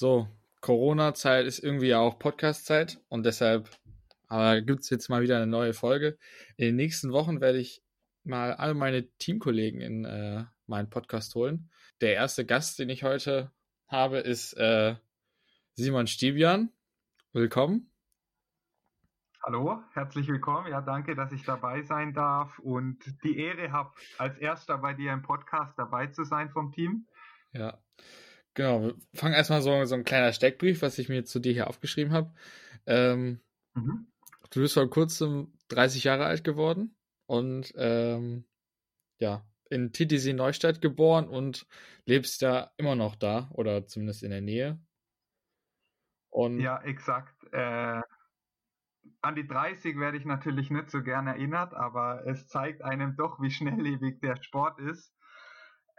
So, Corona-Zeit ist irgendwie auch Podcast-Zeit und deshalb gibt es jetzt mal wieder eine neue Folge. In den nächsten Wochen werde ich mal alle meine Teamkollegen in äh, meinen Podcast holen. Der erste Gast, den ich heute habe, ist äh, Simon Stibian. Willkommen. Hallo, herzlich willkommen. Ja, danke, dass ich dabei sein darf und die Ehre habe, als erster bei dir im Podcast dabei zu sein vom Team. Ja, genau. Wir fangen erstmal so, so ein kleiner Steckbrief, was ich mir zu dir hier aufgeschrieben habe. Ähm, mhm. Du bist vor kurzem 30 Jahre alt geworden und ähm, ja, in TTC Neustadt geboren und lebst ja immer noch da oder zumindest in der Nähe. Und ja, exakt. Äh, an die 30 werde ich natürlich nicht so gern erinnert, aber es zeigt einem doch, wie schnelllebig der Sport ist.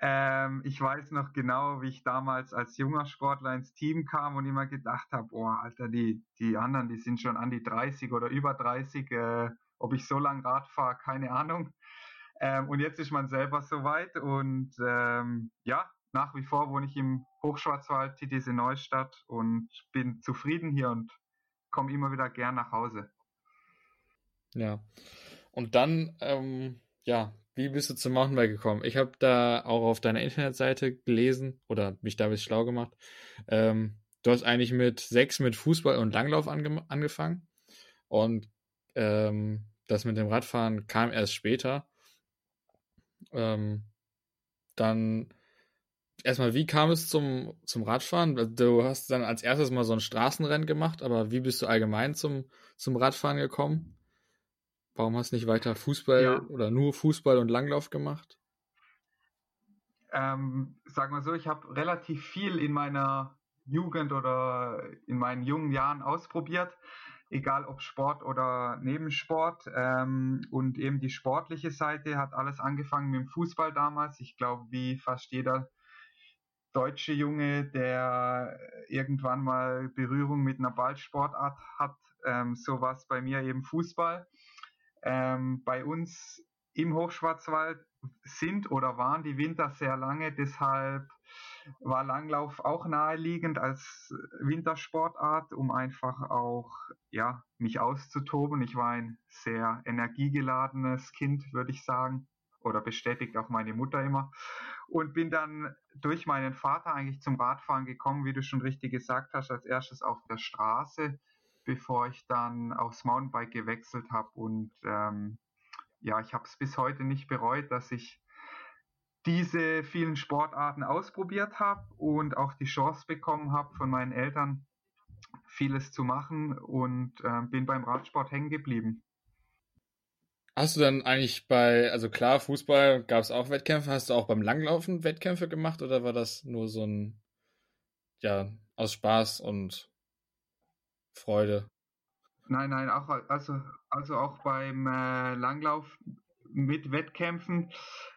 Ähm, ich weiß noch genau, wie ich damals als junger Sportler ins Team kam und immer gedacht habe, oh, Alter, die, die anderen, die sind schon an die 30 oder über 30. Äh, ob ich so lange Rad fahre, keine Ahnung. Ähm, und jetzt ist man selber soweit und ähm, ja, nach wie vor wohne ich im Hochschwarzwald, TTC Neustadt und bin zufrieden hier und komme immer wieder gern nach Hause. Ja. Und dann, ähm, ja, wie bist du zum Mountainbike gekommen? Ich habe da auch auf deiner Internetseite gelesen oder mich da ein bisschen schlau gemacht. Ähm, du hast eigentlich mit sechs mit Fußball und Langlauf ange angefangen und ähm, das mit dem Radfahren kam erst später. Ähm, dann erstmal, wie kam es zum, zum Radfahren? Du hast dann als erstes mal so ein Straßenrennen gemacht, aber wie bist du allgemein zum, zum Radfahren gekommen? Warum hast du nicht weiter Fußball ja. oder nur Fußball und Langlauf gemacht? Ähm, sag mal so, ich habe relativ viel in meiner Jugend oder in meinen jungen Jahren ausprobiert, egal ob Sport oder Nebensport. Ähm, und eben die sportliche Seite hat alles angefangen mit dem Fußball damals. Ich glaube, wie fast jeder deutsche Junge, der irgendwann mal Berührung mit einer Ballsportart hat. Ähm, so war es bei mir eben Fußball. Ähm, bei uns im Hochschwarzwald sind oder waren die Winter sehr lange, deshalb war Langlauf auch naheliegend als Wintersportart, um einfach auch ja, mich auszutoben. Ich war ein sehr energiegeladenes Kind, würde ich sagen oder bestätigt auch meine Mutter immer. Und bin dann durch meinen Vater eigentlich zum Radfahren gekommen, wie du schon richtig gesagt hast, als erstes auf der Straße, bevor ich dann aufs Mountainbike gewechselt habe. Und ähm, ja, ich habe es bis heute nicht bereut, dass ich diese vielen Sportarten ausprobiert habe und auch die Chance bekommen habe von meinen Eltern, vieles zu machen und äh, bin beim Radsport hängen geblieben. Hast du dann eigentlich bei, also klar, Fußball gab es auch Wettkämpfe, hast du auch beim Langlaufen Wettkämpfe gemacht oder war das nur so ein, ja, aus Spaß und Freude? Nein, nein, auch, also, also auch beim äh, Langlauf mit Wettkämpfen.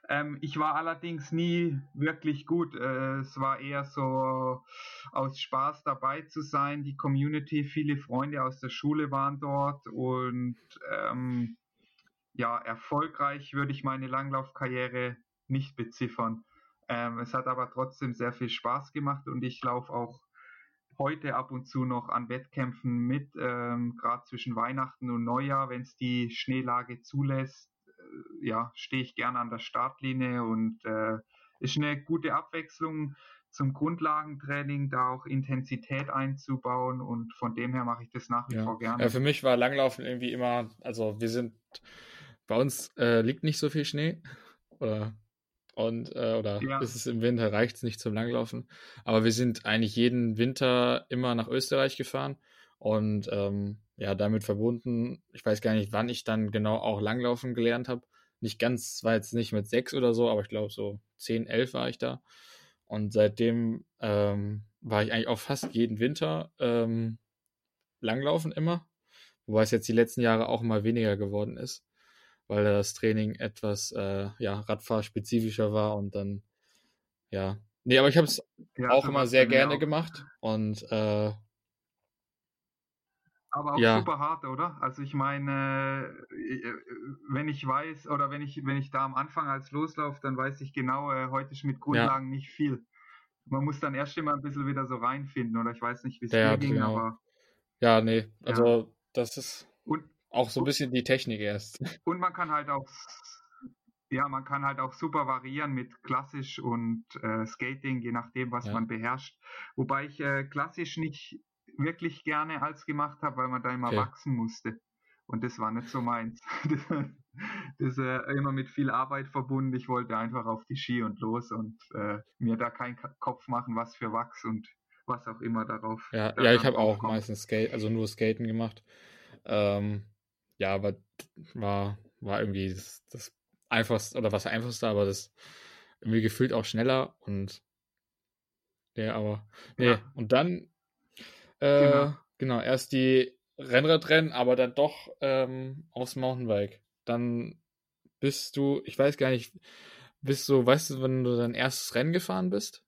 Ähm, ich war allerdings nie wirklich gut. Äh, es war eher so aus Spaß dabei zu sein. Die Community, viele Freunde aus der Schule waren dort und ähm, ja, erfolgreich würde ich meine Langlaufkarriere nicht beziffern. Ähm, es hat aber trotzdem sehr viel Spaß gemacht und ich laufe auch heute ab und zu noch an Wettkämpfen mit, ähm, gerade zwischen Weihnachten und Neujahr, wenn es die Schneelage zulässt. Äh, ja, stehe ich gerne an der Startlinie und äh, ist eine gute Abwechslung zum Grundlagentraining, da auch Intensität einzubauen und von dem her mache ich das nach wie ja. vor gerne. Ja, für mich war Langlaufen irgendwie immer, also wir sind bei uns äh, liegt nicht so viel Schnee. Oder, und, äh, oder ja. ist es im Winter, reicht es nicht zum Langlaufen. Aber wir sind eigentlich jeden Winter immer nach Österreich gefahren. Und ähm, ja, damit verbunden, ich weiß gar nicht, wann ich dann genau auch Langlaufen gelernt habe. Nicht ganz, war jetzt nicht mit sechs oder so, aber ich glaube so zehn, elf war ich da. Und seitdem ähm, war ich eigentlich auch fast jeden Winter ähm, Langlaufen immer. Wobei es jetzt die letzten Jahre auch immer weniger geworden ist weil das Training etwas äh, ja, Radfahrspezifischer war und dann, ja. Nee, aber ich habe es ja, auch immer sehr gerne auch. gemacht und äh, aber auch ja. super hart, oder? Also ich meine, äh, wenn ich weiß oder wenn ich wenn ich da am Anfang als loslaufe, dann weiß ich genau, äh, heute ist mit Grundlagen ja. nicht viel. man muss dann erst immer ein bisschen wieder so reinfinden, oder ich weiß nicht, wie es ja, ging, genau. aber. Ja, nee, also das ist und, auch so ein bisschen die Technik erst. Und man kann halt auch, ja, man kann halt auch super variieren mit klassisch und äh, Skating, je nachdem, was ja. man beherrscht. Wobei ich äh, klassisch nicht wirklich gerne als gemacht habe, weil man da immer okay. wachsen musste. Und das war nicht so meins. das ist äh, immer mit viel Arbeit verbunden. Ich wollte einfach auf die Ski und los und äh, mir da keinen Kopf machen, was für Wachs und was auch immer darauf. Ja, ja ich habe auch kommt. meistens Skate, also nur Skaten gemacht. Ähm, ja, aber war, war irgendwie das, das einfachste, oder was einfachste, aber das irgendwie gefühlt auch schneller und ja, aber nee, ja. und dann äh, genau. genau, erst die Rennradrennen, aber dann doch ähm, aufs Mountainbike. Dann bist du, ich weiß gar nicht, bist du, weißt du, wenn du dein erstes Rennen gefahren bist?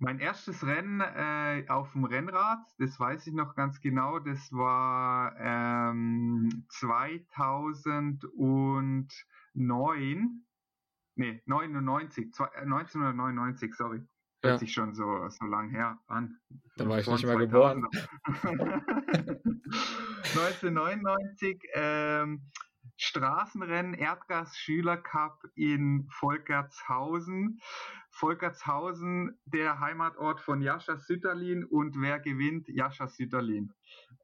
Mein erstes Rennen äh, auf dem Rennrad, das weiß ich noch ganz genau, das war ähm, 2009, nee, 99, 1999, sorry. Hört ja. sich schon so, so lang her an. Da war ich nicht mal geboren. 1999 ähm, Straßenrennen Erdgas Schüler Cup in Volkertshausen. Volkertshausen, der Heimatort von Jascha Sütterlin und wer gewinnt? Jascha Sütterlin.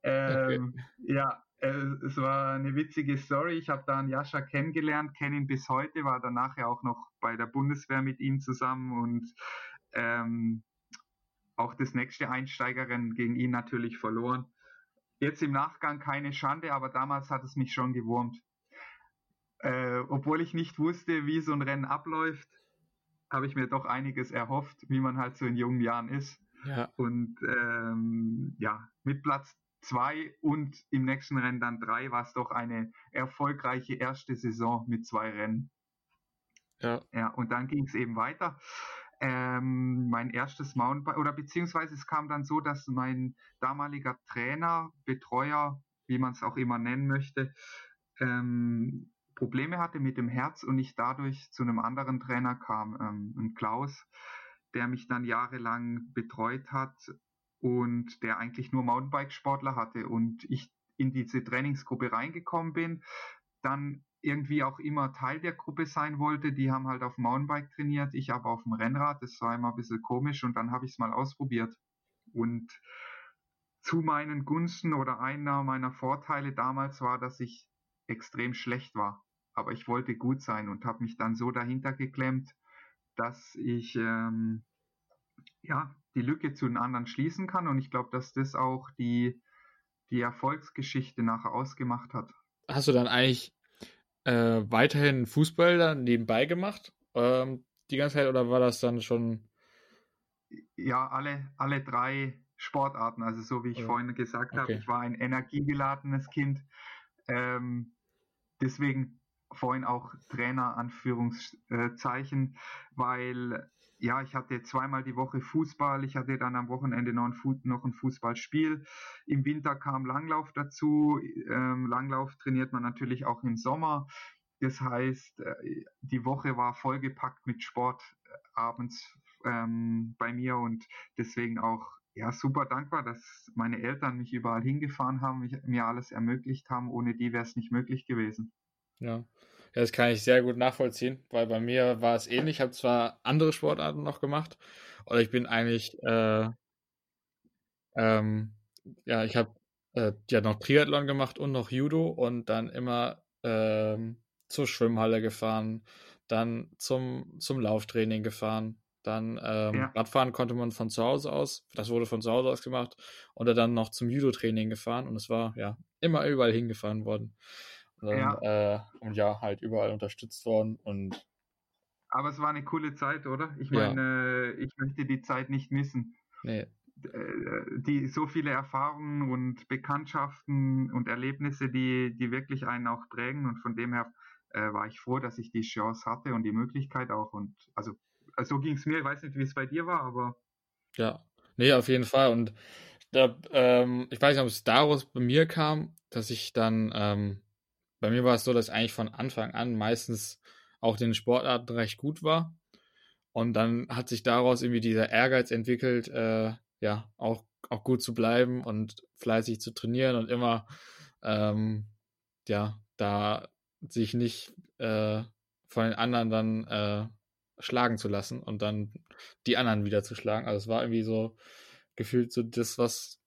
Ähm, okay. Ja, äh, es war eine witzige Story. Ich habe da einen Jascha kennengelernt, kenne ihn bis heute, war danach ja auch noch bei der Bundeswehr mit ihm zusammen und ähm, auch das nächste Einsteigerin gegen ihn natürlich verloren. Jetzt im Nachgang keine Schande, aber damals hat es mich schon gewurmt. Äh, obwohl ich nicht wusste, wie so ein Rennen abläuft, habe ich mir doch einiges erhofft, wie man halt so in jungen Jahren ist. Ja. Und ähm, ja, mit Platz zwei und im nächsten Rennen dann drei war es doch eine erfolgreiche erste Saison mit zwei Rennen. Ja. Ja, und dann ging es eben weiter ähm, mein erstes Mountainbike, oder beziehungsweise es kam dann so, dass mein damaliger Trainer, Betreuer, wie man es auch immer nennen möchte, ähm, Probleme hatte mit dem Herz und ich dadurch zu einem anderen Trainer kam, ähm, ein Klaus, der mich dann jahrelang betreut hat und der eigentlich nur Mountainbike-Sportler hatte und ich in diese Trainingsgruppe reingekommen bin, dann irgendwie auch immer Teil der Gruppe sein wollte. Die haben halt auf dem Mountainbike trainiert, ich aber auf dem Rennrad. Das war immer ein bisschen komisch und dann habe ich es mal ausprobiert. Und zu meinen Gunsten oder einer meiner Vorteile damals war, dass ich extrem schlecht war. Aber ich wollte gut sein und habe mich dann so dahinter geklemmt, dass ich ähm, ja die Lücke zu den anderen schließen kann. Und ich glaube, dass das auch die, die Erfolgsgeschichte nachher ausgemacht hat. Hast du dann eigentlich äh, weiterhin Fußball dann nebenbei gemacht? Ähm, die ganze Zeit oder war das dann schon? Ja, alle, alle drei Sportarten. Also so wie ich ja. vorhin gesagt okay. habe, ich war ein energiegeladenes Kind. Ähm, deswegen vorhin auch Trainer Anführungszeichen, weil ja, ich hatte zweimal die Woche Fußball, ich hatte dann am Wochenende noch ein, Fußballspiel. Im Winter kam Langlauf dazu. Ähm, Langlauf trainiert man natürlich auch im Sommer. Das heißt, äh, die Woche war vollgepackt mit Sport äh, abends ähm, bei mir und deswegen auch ja super dankbar, dass meine Eltern mich überall hingefahren haben, mich, mir alles ermöglicht haben. Ohne die wäre es nicht möglich gewesen. Ja. Ja, das kann ich sehr gut nachvollziehen, weil bei mir war es ähnlich. Ich habe zwar andere Sportarten noch gemacht, oder ich bin eigentlich, äh, ähm, ja, ich habe äh, ja noch Triathlon gemacht und noch Judo und dann immer ähm, zur Schwimmhalle gefahren, dann zum, zum Lauftraining gefahren. Dann ähm, ja. Radfahren konnte man von zu Hause aus, das wurde von zu Hause aus gemacht, oder dann noch zum Judo-Training gefahren und es war ja immer überall hingefahren worden. Und, ja. Äh, und ja, halt überall unterstützt worden und aber es war eine coole Zeit, oder? Ich meine, ja. ich möchte die Zeit nicht missen. Nee. Äh, die so viele Erfahrungen und Bekanntschaften und Erlebnisse, die, die wirklich einen auch prägen und von dem her äh, war ich froh, dass ich die Chance hatte und die Möglichkeit auch und also, also so ging es mir, ich weiß nicht, wie es bei dir war, aber ja, nee, auf jeden Fall und da, ähm, ich weiß nicht, ob es daraus bei mir kam, dass ich dann ähm, bei mir war es so, dass ich eigentlich von Anfang an meistens auch den Sportarten recht gut war. Und dann hat sich daraus irgendwie dieser Ehrgeiz entwickelt, äh, ja, auch, auch gut zu bleiben und fleißig zu trainieren und immer, ähm, ja, da sich nicht äh, von den anderen dann äh, schlagen zu lassen und dann die anderen wieder zu schlagen. Also es war irgendwie so gefühlt so das, was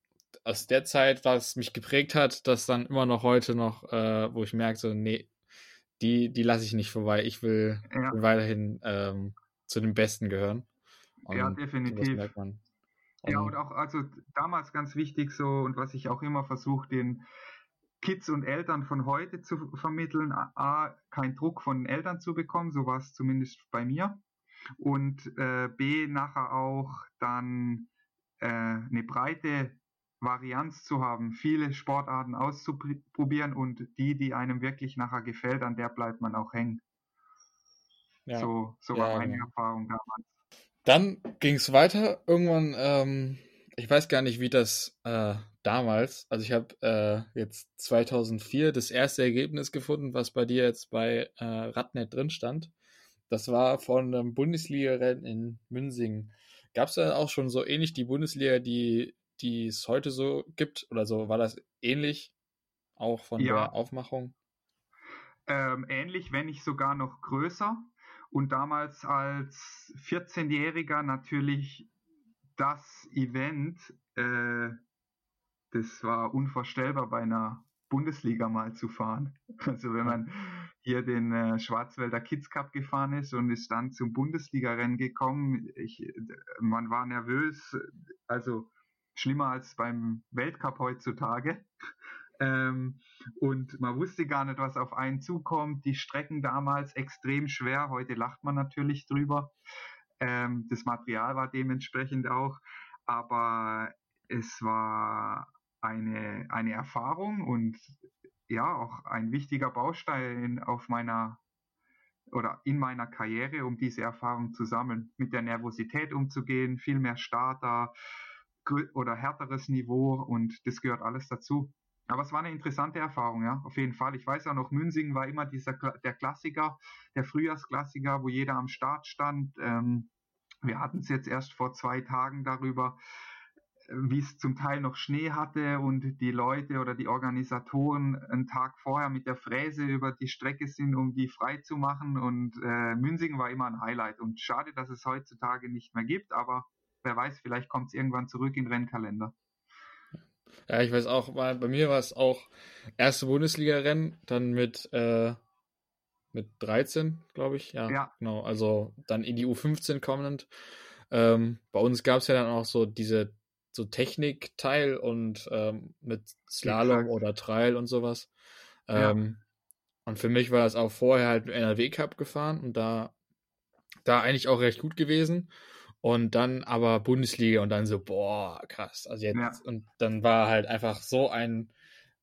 aus der Zeit, was mich geprägt hat, das dann immer noch heute noch, äh, wo ich merke, so, nee, die, die lasse ich nicht vorbei. Ich will, ja. weiterhin ähm, zu den Besten gehören. Und ja, definitiv. Und ja, und auch, also damals ganz wichtig so, und was ich auch immer versuche, den Kids und Eltern von heute zu vermitteln, A, keinen Druck von den Eltern zu bekommen, so war es zumindest bei mir. Und äh, B, nachher auch dann äh, eine breite Varianz zu haben, viele Sportarten auszuprobieren und die, die einem wirklich nachher gefällt, an der bleibt man auch hängen. Ja. So, so war meine genau. Erfahrung damals. Dann ging es weiter. Irgendwann, ähm, ich weiß gar nicht, wie das äh, damals, also ich habe äh, jetzt 2004 das erste Ergebnis gefunden, was bei dir jetzt bei äh, Radnet drin stand. Das war von einem Bundesliga-Rennen in Münsingen. Gab es da auch schon so ähnlich die Bundesliga, die die es heute so gibt? Oder so war das ähnlich auch von ja. der Aufmachung? Ähm, ähnlich, wenn nicht sogar noch größer. Und damals als 14-Jähriger natürlich das Event, äh, das war unvorstellbar bei einer Bundesliga mal zu fahren. Also wenn man hier den äh, Schwarzwälder Kids Cup gefahren ist und ist dann zum Bundesliga-Rennen gekommen, ich, man war nervös, also schlimmer als beim Weltcup heutzutage. Ähm, und man wusste gar nicht, was auf einen zukommt. Die Strecken damals extrem schwer. Heute lacht man natürlich drüber. Ähm, das Material war dementsprechend auch. Aber es war eine, eine Erfahrung und ja, auch ein wichtiger Baustein auf meiner oder in meiner Karriere, um diese Erfahrung zu sammeln, mit der Nervosität umzugehen, viel mehr Starter, oder härteres Niveau und das gehört alles dazu. Aber es war eine interessante Erfahrung, ja, auf jeden Fall. Ich weiß auch noch, Münsingen war immer dieser der Klassiker, der Frühjahrsklassiker, wo jeder am Start stand. Ähm, wir hatten es jetzt erst vor zwei Tagen darüber, wie es zum Teil noch Schnee hatte und die Leute oder die Organisatoren einen Tag vorher mit der Fräse über die Strecke sind, um die frei zu machen. Und äh, Münsingen war immer ein Highlight. Und schade, dass es heutzutage nicht mehr gibt, aber wer weiß, vielleicht kommt es irgendwann zurück in den Rennkalender. Ja, ich weiß auch, bei mir war es auch erste Bundesliga-Rennen, dann mit, äh, mit 13, glaube ich. Ja, ja, genau. Also dann in die U15 kommend. Ähm, bei uns gab es ja dann auch so diese so Technik-Teil und ähm, mit Slalom Exakt. oder Trail und sowas. Ähm, ja. Und für mich war das auch vorher halt NRW Cup gefahren und da, da eigentlich auch recht gut gewesen. Und dann aber Bundesliga und dann so, boah, krass. Also jetzt, ja. und dann war halt einfach so ein,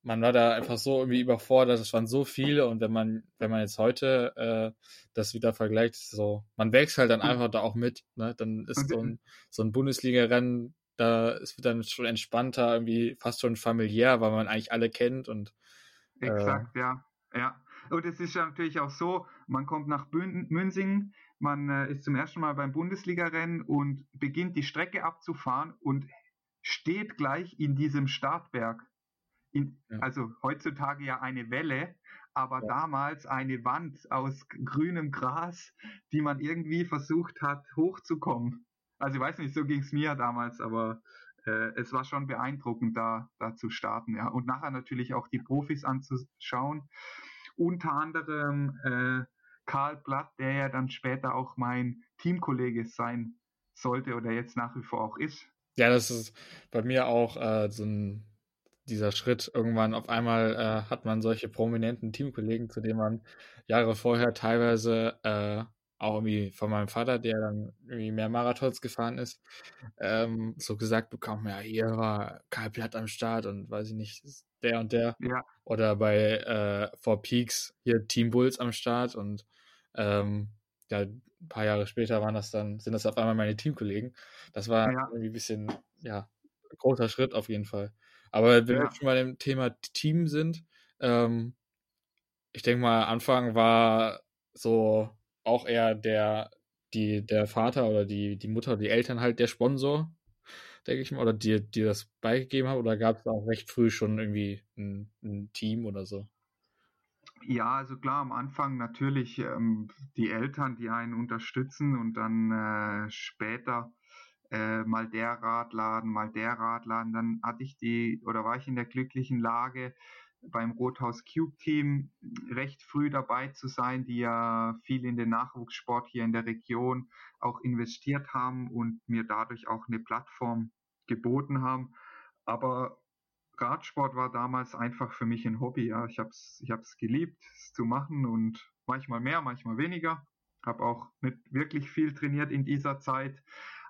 man war da einfach so irgendwie überfordert, es waren so viele und wenn man, wenn man jetzt heute äh, das wieder vergleicht, so, man wächst halt dann einfach da auch mit, ne? Dann ist so ein, so ein Bundesliga-Rennen, da ist dann schon entspannter, irgendwie fast schon familiär, weil man eigentlich alle kennt und äh, Exakt, ja. Ja. Und es ist ja natürlich auch so, man kommt nach Münsingen, man äh, ist zum ersten Mal beim Bundesliga-Rennen und beginnt die Strecke abzufahren und steht gleich in diesem Startberg. In, ja. Also heutzutage ja eine Welle, aber ja. damals eine Wand aus grünem Gras, die man irgendwie versucht hat hochzukommen. Also ich weiß nicht, so ging es mir damals, aber äh, es war schon beeindruckend, da, da zu starten. Ja. Und nachher natürlich auch die Profis anzuschauen. Unter anderem äh, Karl Blatt, der ja dann später auch mein Teamkollege sein sollte oder jetzt nach wie vor auch ist. Ja, das ist bei mir auch äh, so ein dieser Schritt. Irgendwann auf einmal äh, hat man solche prominenten Teamkollegen, zu denen man Jahre vorher teilweise äh, auch irgendwie von meinem Vater, der dann irgendwie mehr Marathons gefahren ist, ähm, so gesagt bekommen, ja, hier war Karl Blatt am Start und weiß ich nicht, der und der. Ja. Oder bei äh, Four Peaks hier Team Bulls am Start und ähm, ja, ein paar Jahre später waren das dann, sind das auf einmal meine Teamkollegen. Das war ja. irgendwie ein bisschen, ja, großer Schritt auf jeden Fall. Aber wenn ja. wir schon bei dem Thema Team sind, ähm, ich denke mal, Anfang war so auch eher der, die, der Vater oder die, die Mutter, die Eltern halt der Sponsor, denke ich mal, oder die, die das beigegeben haben, oder gab es auch recht früh schon irgendwie ein, ein, Team oder so? Ja, also klar, am Anfang natürlich ähm, die Eltern, die einen unterstützen und dann äh, später äh, mal der Radladen, mal der Radladen. Dann hatte ich die oder war ich in der glücklichen Lage, beim Rothaus Cube Team recht früh dabei zu sein, die ja viel in den Nachwuchssport hier in der Region auch investiert haben und mir dadurch auch eine Plattform geboten haben. Aber Radsport war damals einfach für mich ein Hobby. Ja. Ich habe es ich hab's geliebt, es zu machen und manchmal mehr, manchmal weniger. Habe auch nicht wirklich viel trainiert in dieser Zeit,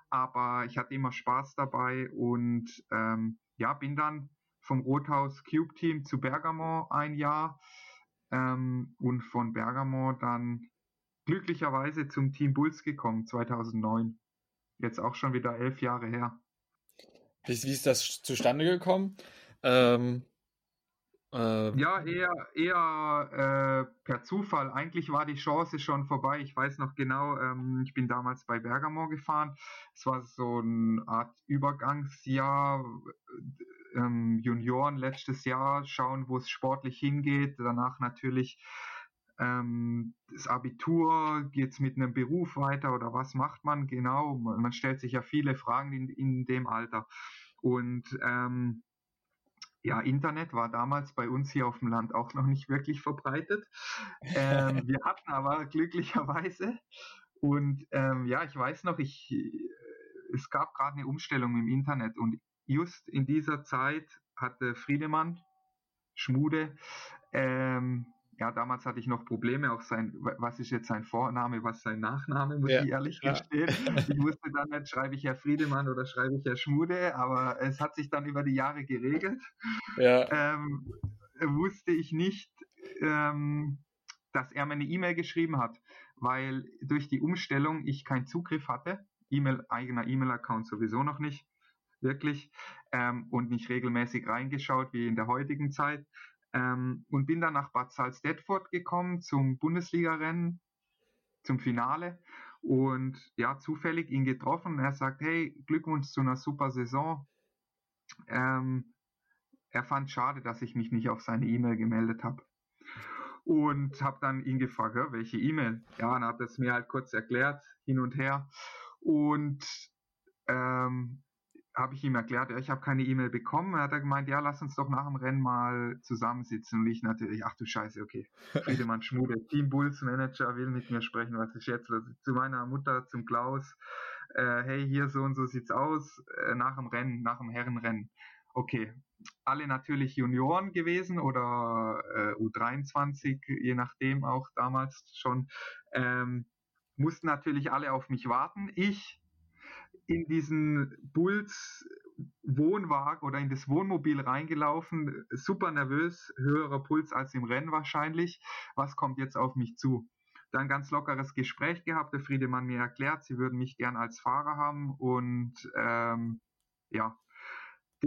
aber ich hatte immer Spaß dabei und ähm, ja, bin dann vom Rothaus Cube Team zu Bergamo ein Jahr ähm, und von Bergamo dann glücklicherweise zum Team Bulls gekommen 2009. Jetzt auch schon wieder elf Jahre her. Wie, wie ist das zustande gekommen? Ähm, äh, ja, eher, eher äh, per Zufall. Eigentlich war die Chance schon vorbei. Ich weiß noch genau, ähm, ich bin damals bei Bergamo gefahren. Es war so eine Art Übergangsjahr ähm, Junioren letztes Jahr, schauen, wo es sportlich hingeht. Danach natürlich ähm, das Abitur, geht es mit einem Beruf weiter oder was macht man genau? Man, man stellt sich ja viele Fragen in, in dem Alter. Und ähm, ja, Internet war damals bei uns hier auf dem Land auch noch nicht wirklich verbreitet. Ähm, wir hatten aber glücklicherweise. Und ähm, ja, ich weiß noch, ich, es gab gerade eine Umstellung im Internet und just in dieser Zeit hatte Friedemann Schmude, ähm, ja, damals hatte ich noch Probleme, auch sein, was ist jetzt sein Vorname, was sein Nachname, muss ja, ich ehrlich ja. gestehen. Ich wusste dann nicht, schreibe ich Herr Friedemann oder schreibe ich Herr Schmude, aber es hat sich dann über die Jahre geregelt. Ja. Ähm, wusste ich nicht, ähm, dass er mir eine E-Mail geschrieben hat, weil durch die Umstellung ich keinen Zugriff hatte, E-Mail, eigener E-Mail-Account sowieso noch nicht wirklich, ähm, und nicht regelmäßig reingeschaut wie in der heutigen Zeit. Ähm, und bin dann nach Bad Salzdetford gekommen zum Bundesliga-Rennen, zum Finale und ja, zufällig ihn getroffen. Er sagt, hey, Glückwunsch zu einer super Saison. Ähm, er fand schade, dass ich mich nicht auf seine E-Mail gemeldet habe. Und habe dann ihn gefragt, welche E-Mail? Ja, dann hat er es mir halt kurz erklärt, hin und her. Und ähm, habe ich ihm erklärt, ja, ich habe keine E-Mail bekommen. Er hat er gemeint, ja, lass uns doch nach dem Rennen mal zusammensitzen. Und ich natürlich, ach du Scheiße, okay. Friedemann Schmude, Team Bulls Manager will mit mir sprechen, was ist jetzt? Zu meiner Mutter, zum Klaus, äh, hey, hier so und so sieht's aus, äh, nach dem Rennen, nach dem Herrenrennen. Okay, alle natürlich Junioren gewesen oder äh, U23, je nachdem auch damals schon. Ähm, mussten natürlich alle auf mich warten. Ich in diesen Bulls Wohnwagen oder in das Wohnmobil reingelaufen, super nervös, höherer Puls als im Rennen wahrscheinlich. Was kommt jetzt auf mich zu? Dann ganz lockeres Gespräch gehabt, der Friedemann mir erklärt, sie würden mich gern als Fahrer haben und ähm, ja,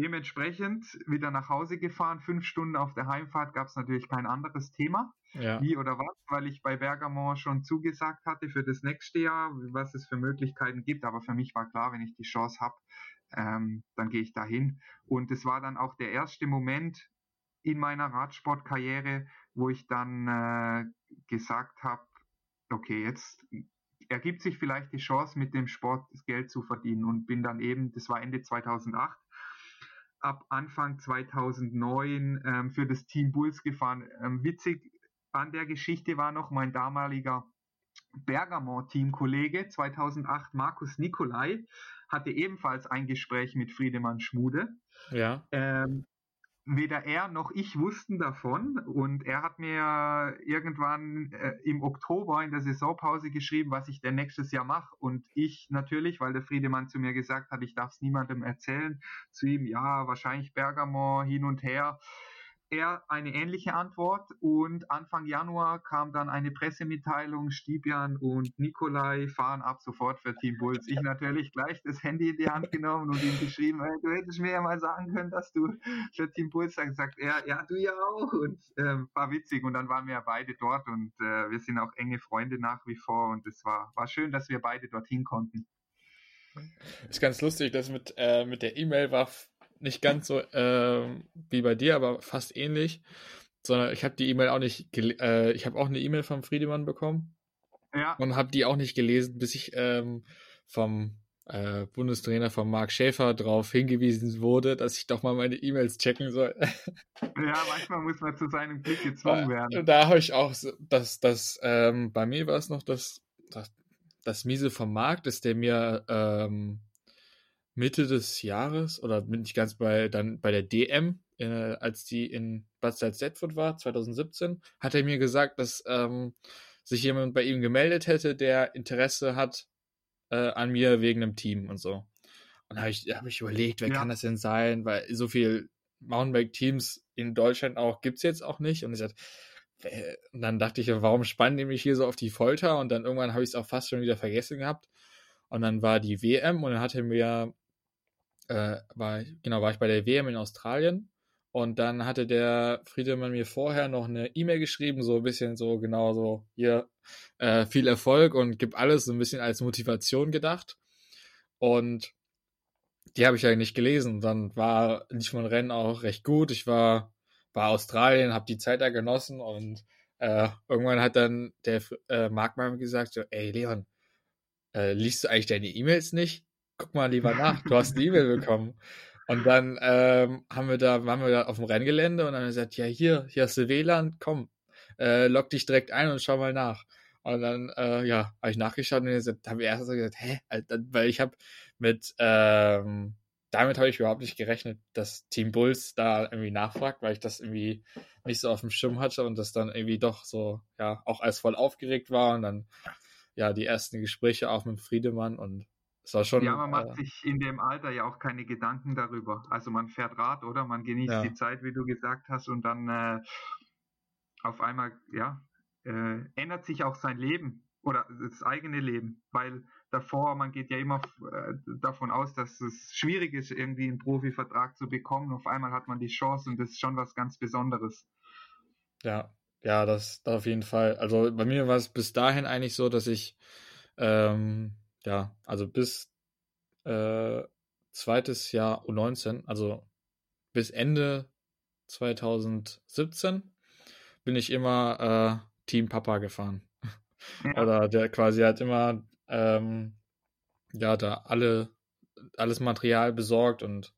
dementsprechend wieder nach Hause gefahren. Fünf Stunden auf der Heimfahrt gab es natürlich kein anderes Thema. Ja. Wie oder was, weil ich bei Bergamo schon zugesagt hatte für das nächste Jahr, was es für Möglichkeiten gibt. Aber für mich war klar, wenn ich die Chance habe, ähm, dann gehe ich dahin. Und es war dann auch der erste Moment in meiner Radsportkarriere, wo ich dann äh, gesagt habe, okay, jetzt ergibt sich vielleicht die Chance, mit dem Sport das Geld zu verdienen und bin dann eben, das war Ende 2008, ab Anfang 2009 ähm, für das Team Bulls gefahren. Ähm, witzig an der Geschichte war noch mein damaliger Bergamo-Teamkollege 2008, Markus Nikolai, hatte ebenfalls ein Gespräch mit Friedemann Schmude. Ja. Ähm, weder er noch ich wussten davon und er hat mir irgendwann äh, im Oktober in der Saisonpause geschrieben, was ich denn nächstes Jahr mache und ich natürlich, weil der Friedemann zu mir gesagt hat, ich darf es niemandem erzählen, zu ihm, ja, wahrscheinlich Bergamo hin und her. Er eine ähnliche Antwort und Anfang Januar kam dann eine Pressemitteilung, Stibian und Nikolai fahren ab sofort für Team Bulls. Ich natürlich gleich das Handy in die Hand genommen und ihm geschrieben, hey, du hättest mir ja mal sagen können, dass du für Team Bulls sagst. Sagt er, ja, du ja auch und äh, war witzig und dann waren wir ja beide dort und äh, wir sind auch enge Freunde nach wie vor und es war, war schön, dass wir beide dorthin konnten. Ist ganz lustig, dass mit, äh, mit der E-Mail war nicht ganz so äh, wie bei dir, aber fast ähnlich. Sondern ich habe die E-Mail auch nicht, äh, ich habe auch eine E-Mail vom Friedemann bekommen. Ja. Und habe die auch nicht gelesen, bis ich ähm, vom äh, Bundestrainer von Marc Schäfer darauf hingewiesen wurde, dass ich doch mal meine E-Mails checken soll. Ja, manchmal muss man zu seinem Glück gezwungen werden. Da habe ich auch, dass das, ähm, bei mir war es noch das, das, das Miese vom Markt, dass der mir ähm, Mitte des Jahres oder bin ich ganz bei dann bei der DM, äh, als die in Bad Salzdetford war, 2017, hat er mir gesagt, dass ähm, sich jemand bei ihm gemeldet hätte, der Interesse hat äh, an mir wegen einem Team und so. Und da habe ich, hab ich überlegt, wer ja. kann das denn sein? Weil so viel Mountainbike-Teams in Deutschland auch gibt es jetzt auch nicht. Und ich sagte, und dann dachte ich, warum spannen die mich hier so auf die Folter? Und dann irgendwann habe ich es auch fast schon wieder vergessen gehabt. Und dann war die WM und dann hat er mir äh, war, genau, war ich bei der WM in Australien und dann hatte der Friedemann mir vorher noch eine E-Mail geschrieben, so ein bisschen so genau so, hier äh, viel Erfolg und gib alles so ein bisschen als Motivation gedacht. Und die habe ich ja nicht gelesen. Dann war nicht mein Rennen auch recht gut. Ich war, war Australien, habe die Zeit da genossen und äh, irgendwann hat dann der äh, Mark mal gesagt, so, ey Leon, äh, liest du eigentlich deine E-Mails nicht? Guck mal lieber nach, du hast eine E-Mail bekommen. Und dann ähm, haben wir da, waren wir da auf dem Renngelände und dann haben wir gesagt, ja, hier, hier hast du WLAN, komm, äh, log dich direkt ein und schau mal nach. Und dann, äh, ja, habe ich nachgeschaut und dann habe ich erst so gesagt, hä? Weil ich habe mit, ähm, damit habe ich überhaupt nicht gerechnet, dass Team Bulls da irgendwie nachfragt, weil ich das irgendwie nicht so auf dem Schirm hatte und das dann irgendwie doch so, ja, auch als voll aufgeregt war und dann, ja, die ersten Gespräche auch mit Friedemann und Schon, ja, man macht äh, sich in dem Alter ja auch keine Gedanken darüber. Also man fährt Rad, oder? Man genießt ja. die Zeit, wie du gesagt hast, und dann äh, auf einmal, ja, äh, ändert sich auch sein Leben oder das eigene Leben, weil davor, man geht ja immer äh, davon aus, dass es schwierig ist, irgendwie einen Profivertrag zu bekommen. Auf einmal hat man die Chance und das ist schon was ganz Besonderes. Ja, ja, das, das auf jeden Fall. Also bei mir war es bis dahin eigentlich so, dass ich ähm, ja, also bis äh, zweites Jahr U19, also bis Ende 2017 bin ich immer äh, Team Papa gefahren. Oder der quasi hat immer ähm, ja da alle alles Material besorgt und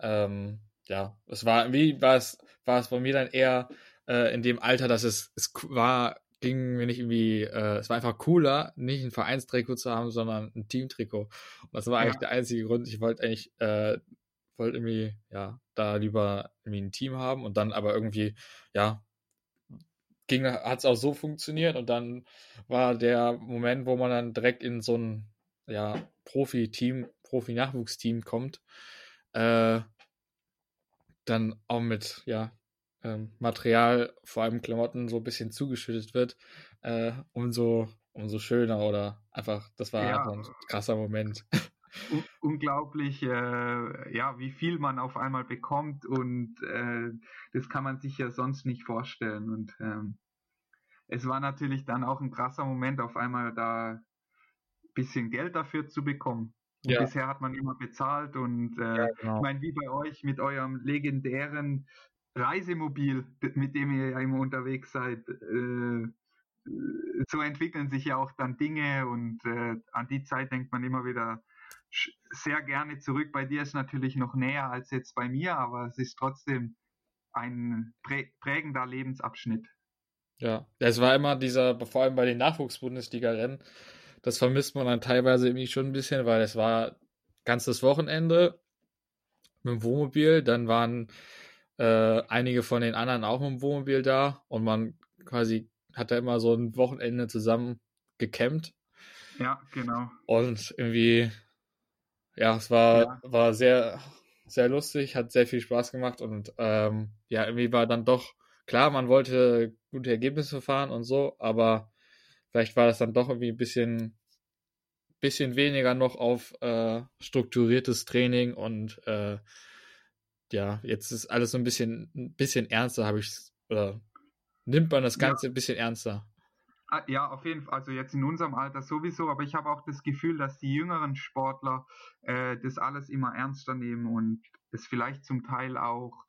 ähm, ja, es war wie war es war es bei mir dann eher äh, in dem Alter, dass es es war ging mir nicht irgendwie, äh, es war einfach cooler, nicht ein Vereinstrikot zu haben, sondern ein Teamtrikot. Und das war ja. eigentlich der einzige Grund. Ich wollte eigentlich, äh, wollte irgendwie, ja, da lieber irgendwie ein Team haben und dann aber irgendwie, ja, ging, hat es auch so funktioniert und dann war der Moment, wo man dann direkt in so ein, ja, Profi-Team, Profi-Nachwuchsteam kommt, äh, dann auch mit, ja, ähm, Material, vor allem Klamotten, so ein bisschen zugeschüttet wird, äh, umso, umso schöner oder einfach, das war ja. einfach ein krasser Moment. unglaublich, äh, ja, wie viel man auf einmal bekommt und äh, das kann man sich ja sonst nicht vorstellen. Und ähm, es war natürlich dann auch ein krasser Moment, auf einmal da ein bisschen Geld dafür zu bekommen. Ja. Bisher hat man immer bezahlt und äh, ja, genau. ich meine, wie bei euch mit eurem legendären Reisemobil, mit dem ihr ja immer unterwegs seid, äh, so entwickeln sich ja auch dann Dinge und äh, an die Zeit denkt man immer wieder sehr gerne zurück. Bei dir ist natürlich noch näher als jetzt bei mir, aber es ist trotzdem ein prä prägender Lebensabschnitt. Ja, es war immer dieser, vor allem bei den Nachwuchs-Bundesliga-Rennen, das vermisst man dann teilweise irgendwie schon ein bisschen, weil es war ganzes Wochenende mit dem Wohnmobil, dann waren äh, einige von den anderen auch mit dem Wohnmobil da und man quasi hat da immer so ein Wochenende zusammen gecampt. Ja, genau. Und irgendwie, ja, es war, ja. war sehr, sehr lustig, hat sehr viel Spaß gemacht und ähm, ja, irgendwie war dann doch klar, man wollte gute Ergebnisse fahren und so, aber vielleicht war das dann doch irgendwie ein bisschen, bisschen weniger noch auf äh, strukturiertes Training und äh, ja, jetzt ist alles so ein bisschen, ein bisschen ernster, habe ich, oder nimmt man das Ganze ja. ein bisschen ernster. Ah, ja, auf jeden Fall. Also jetzt in unserem Alter sowieso, aber ich habe auch das Gefühl, dass die jüngeren Sportler äh, das alles immer ernster nehmen und es vielleicht zum Teil auch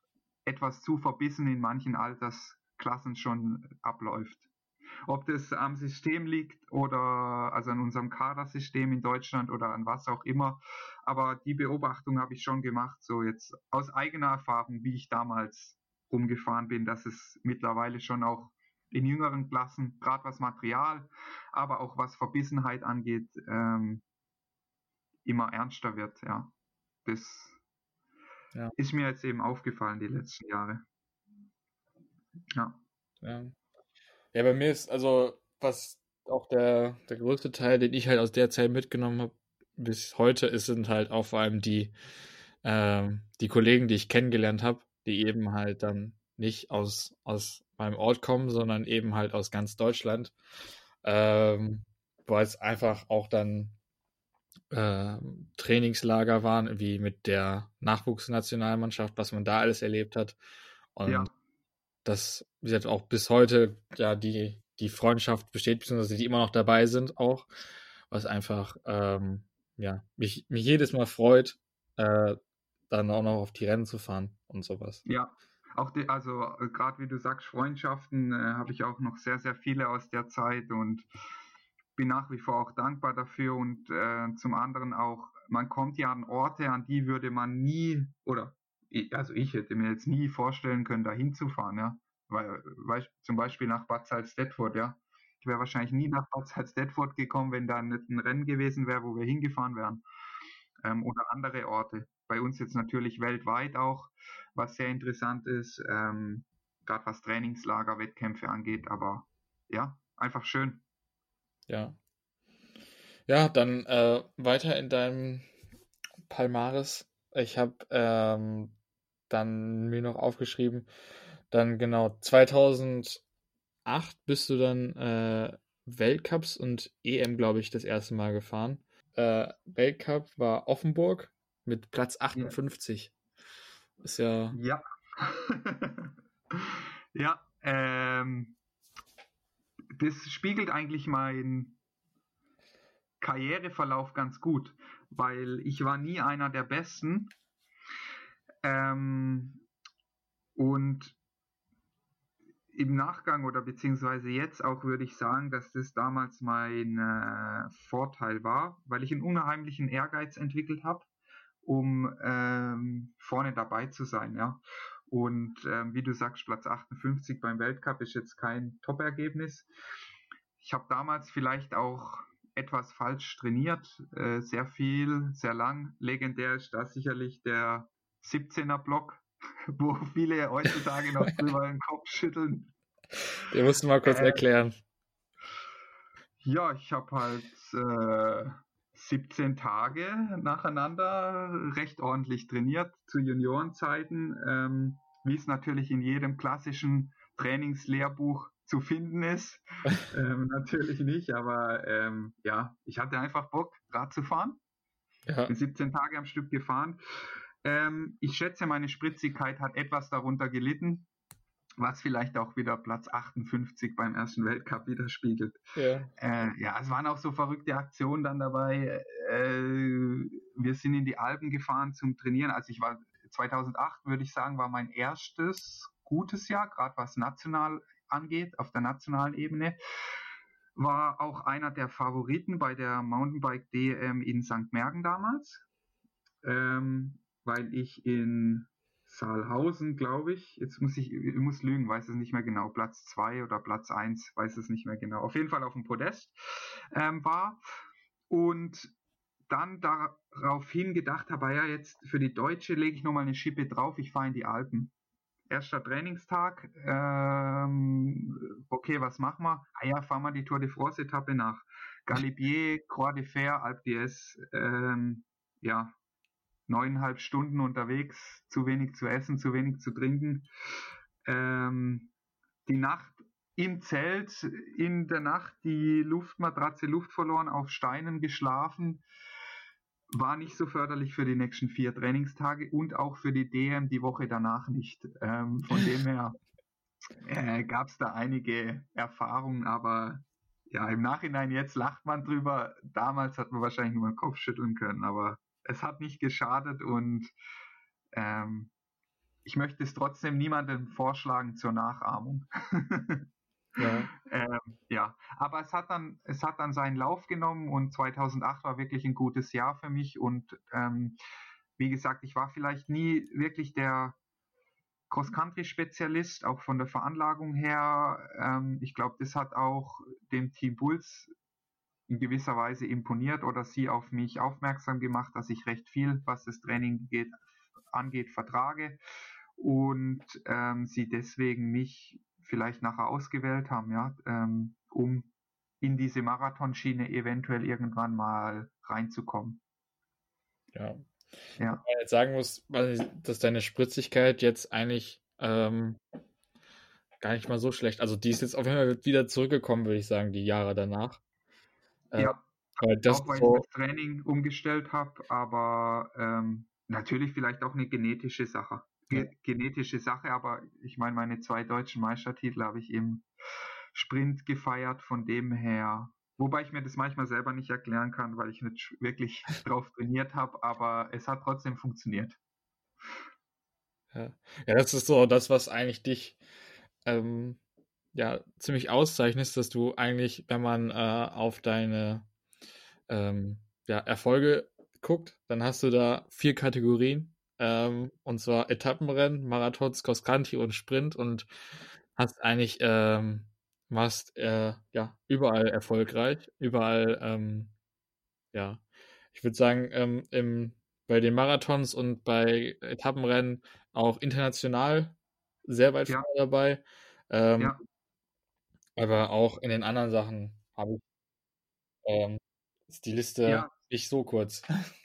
etwas zu verbissen in manchen Altersklassen schon abläuft. Ob das am System liegt oder also an unserem Kadersystem in Deutschland oder an was auch immer. Aber die Beobachtung habe ich schon gemacht, so jetzt aus eigener Erfahrung, wie ich damals rumgefahren bin, dass es mittlerweile schon auch in jüngeren Klassen, gerade was Material, aber auch was Verbissenheit angeht, ähm, immer ernster wird. Ja, das ja. ist mir jetzt eben aufgefallen die letzten Jahre. Ja. ja. Ja, bei mir ist also, was auch der, der größte Teil, den ich halt aus der Zeit mitgenommen habe, bis heute, ist, sind halt auch vor allem die, äh, die Kollegen, die ich kennengelernt habe, die eben halt dann nicht aus, aus meinem Ort kommen, sondern eben halt aus ganz Deutschland. Ähm, weil es einfach auch dann äh, Trainingslager waren, wie mit der Nachwuchsnationalmannschaft, was man da alles erlebt hat. Und ja. das, wie gesagt, auch bis heute ja die, die Freundschaft besteht, beziehungsweise die immer noch dabei sind auch, was einfach ähm, ja, mich, mich jedes Mal freut, äh, dann auch noch auf die Rennen zu fahren und sowas. Ja, auch die, also äh, gerade wie du sagst, Freundschaften äh, habe ich auch noch sehr, sehr viele aus der Zeit und bin nach wie vor auch dankbar dafür und äh, zum anderen auch, man kommt ja an Orte, an die würde man nie oder also ich hätte mir jetzt nie vorstellen können, da hinzufahren, ja, weil, weil zum Beispiel nach Bad Salzdetford, ja, ich wäre wahrscheinlich nie nach Bad Salzdetford gekommen, wenn da nicht ein Rennen gewesen wäre, wo wir hingefahren wären ähm, oder andere Orte. Bei uns jetzt natürlich weltweit auch, was sehr interessant ist, ähm, gerade was Trainingslager, Wettkämpfe angeht, aber ja, einfach schön. Ja. Ja, dann äh, weiter in deinem Palmares. Ich habe ähm, dann mir noch aufgeschrieben, dann genau 2008 bist du dann äh, Weltcups und EM, glaube ich, das erste Mal gefahren. Äh, Weltcup war Offenburg mit Platz 58. Ist ja. Ja. ja, ähm, das spiegelt eigentlich meinen Karriereverlauf ganz gut, weil ich war nie einer der Besten. Ähm, und im Nachgang oder beziehungsweise jetzt auch würde ich sagen, dass das damals mein äh, Vorteil war, weil ich einen unheimlichen Ehrgeiz entwickelt habe, um ähm, vorne dabei zu sein, ja. Und ähm, wie du sagst, Platz 58 beim Weltcup ist jetzt kein Top-Ergebnis. Ich habe damals vielleicht auch etwas falsch trainiert, äh, sehr viel, sehr lang. Legendär ist da sicherlich der 17er Block, wo viele heutzutage noch drüber den Kopf schütteln. Den musst du mal kurz äh, erklären. Ja, ich habe halt äh, 17 Tage nacheinander recht ordentlich trainiert zu Juniorenzeiten, ähm, wie es natürlich in jedem klassischen Trainingslehrbuch zu finden ist. ähm, natürlich nicht, aber ähm, ja, ich hatte einfach Bock, Rad zu fahren. Ja. Bin 17 Tage am Stück gefahren. Ähm, ich schätze, meine Spritzigkeit hat etwas darunter gelitten was vielleicht auch wieder Platz 58 beim ersten Weltcup widerspiegelt. Ja, äh, ja es waren auch so verrückte Aktionen dann dabei. Äh, wir sind in die Alpen gefahren zum Trainieren. Also ich war 2008, würde ich sagen, war mein erstes gutes Jahr, gerade was national angeht, auf der nationalen Ebene. War auch einer der Favoriten bei der Mountainbike DM in St. Mergen damals, ähm, weil ich in Saalhausen, glaube ich. Jetzt muss ich, ich muss lügen, weiß es nicht mehr genau. Platz 2 oder Platz 1, weiß es nicht mehr genau. Auf jeden Fall auf dem Podest ähm, war. Und dann daraufhin gedacht habe, ja, jetzt für die Deutsche lege ich nochmal eine Schippe drauf, ich fahre in die Alpen. Erster Trainingstag, ähm, okay, was machen wir? Ah ja, fahren wir die Tour de France Etappe nach Galibier, Croix de Fer, Alpe d'Huez, ähm, ja, neuneinhalb Stunden unterwegs, zu wenig zu essen, zu wenig zu trinken. Ähm, die Nacht im Zelt, in der Nacht die Luftmatratze Luft verloren, auf Steinen geschlafen. War nicht so förderlich für die nächsten vier Trainingstage und auch für die DM die Woche danach nicht. Ähm, von dem her äh, gab es da einige Erfahrungen, aber ja, im Nachhinein jetzt lacht man drüber. Damals hat man wahrscheinlich nur den Kopf schütteln können, aber es hat nicht geschadet und ähm, ich möchte es trotzdem niemandem vorschlagen zur Nachahmung. ja. ähm, ja, aber es hat dann, es hat dann seinen Lauf genommen und 2008 war wirklich ein gutes Jahr für mich und ähm, wie gesagt, ich war vielleicht nie wirklich der Cross-Country-Spezialist, auch von der Veranlagung her. Ähm, ich glaube, das hat auch dem Team Bulls in gewisser Weise imponiert oder sie auf mich aufmerksam gemacht, dass ich recht viel, was das Training geht, angeht, vertrage und ähm, sie deswegen mich vielleicht nachher ausgewählt haben, ja, ähm, um in diese Marathonschiene eventuell irgendwann mal reinzukommen. Ja. Ja. Man jetzt sagen muss, dass deine Spritzigkeit jetzt eigentlich ähm, gar nicht mal so schlecht. Also die ist jetzt auf jeden Fall wieder zurückgekommen, würde ich sagen, die Jahre danach. Äh, ja. Weil das auch weil so ich das Training umgestellt habe, aber ähm, natürlich vielleicht auch eine genetische Sache. Ge genetische Sache, aber ich meine, meine zwei deutschen Meistertitel habe ich im Sprint gefeiert, von dem her Wobei ich mir das manchmal selber nicht erklären kann, weil ich nicht wirklich drauf trainiert habe, aber es hat trotzdem funktioniert. Ja. ja, das ist so das, was eigentlich dich ähm, ja ziemlich auszeichnet, dass du eigentlich, wenn man äh, auf deine ähm, ja, Erfolge guckt, dann hast du da vier Kategorien. Ähm, und zwar Etappenrennen, Marathons, Cross Country und Sprint und hast eigentlich ähm, warst äh, ja überall erfolgreich, überall, ähm, ja, ich würde sagen, ähm, im, bei den Marathons und bei Etappenrennen auch international sehr weit ja. vorne dabei. Ähm, ja. Aber auch in den anderen Sachen habe ich ähm, ist die Liste ja. nicht so kurz.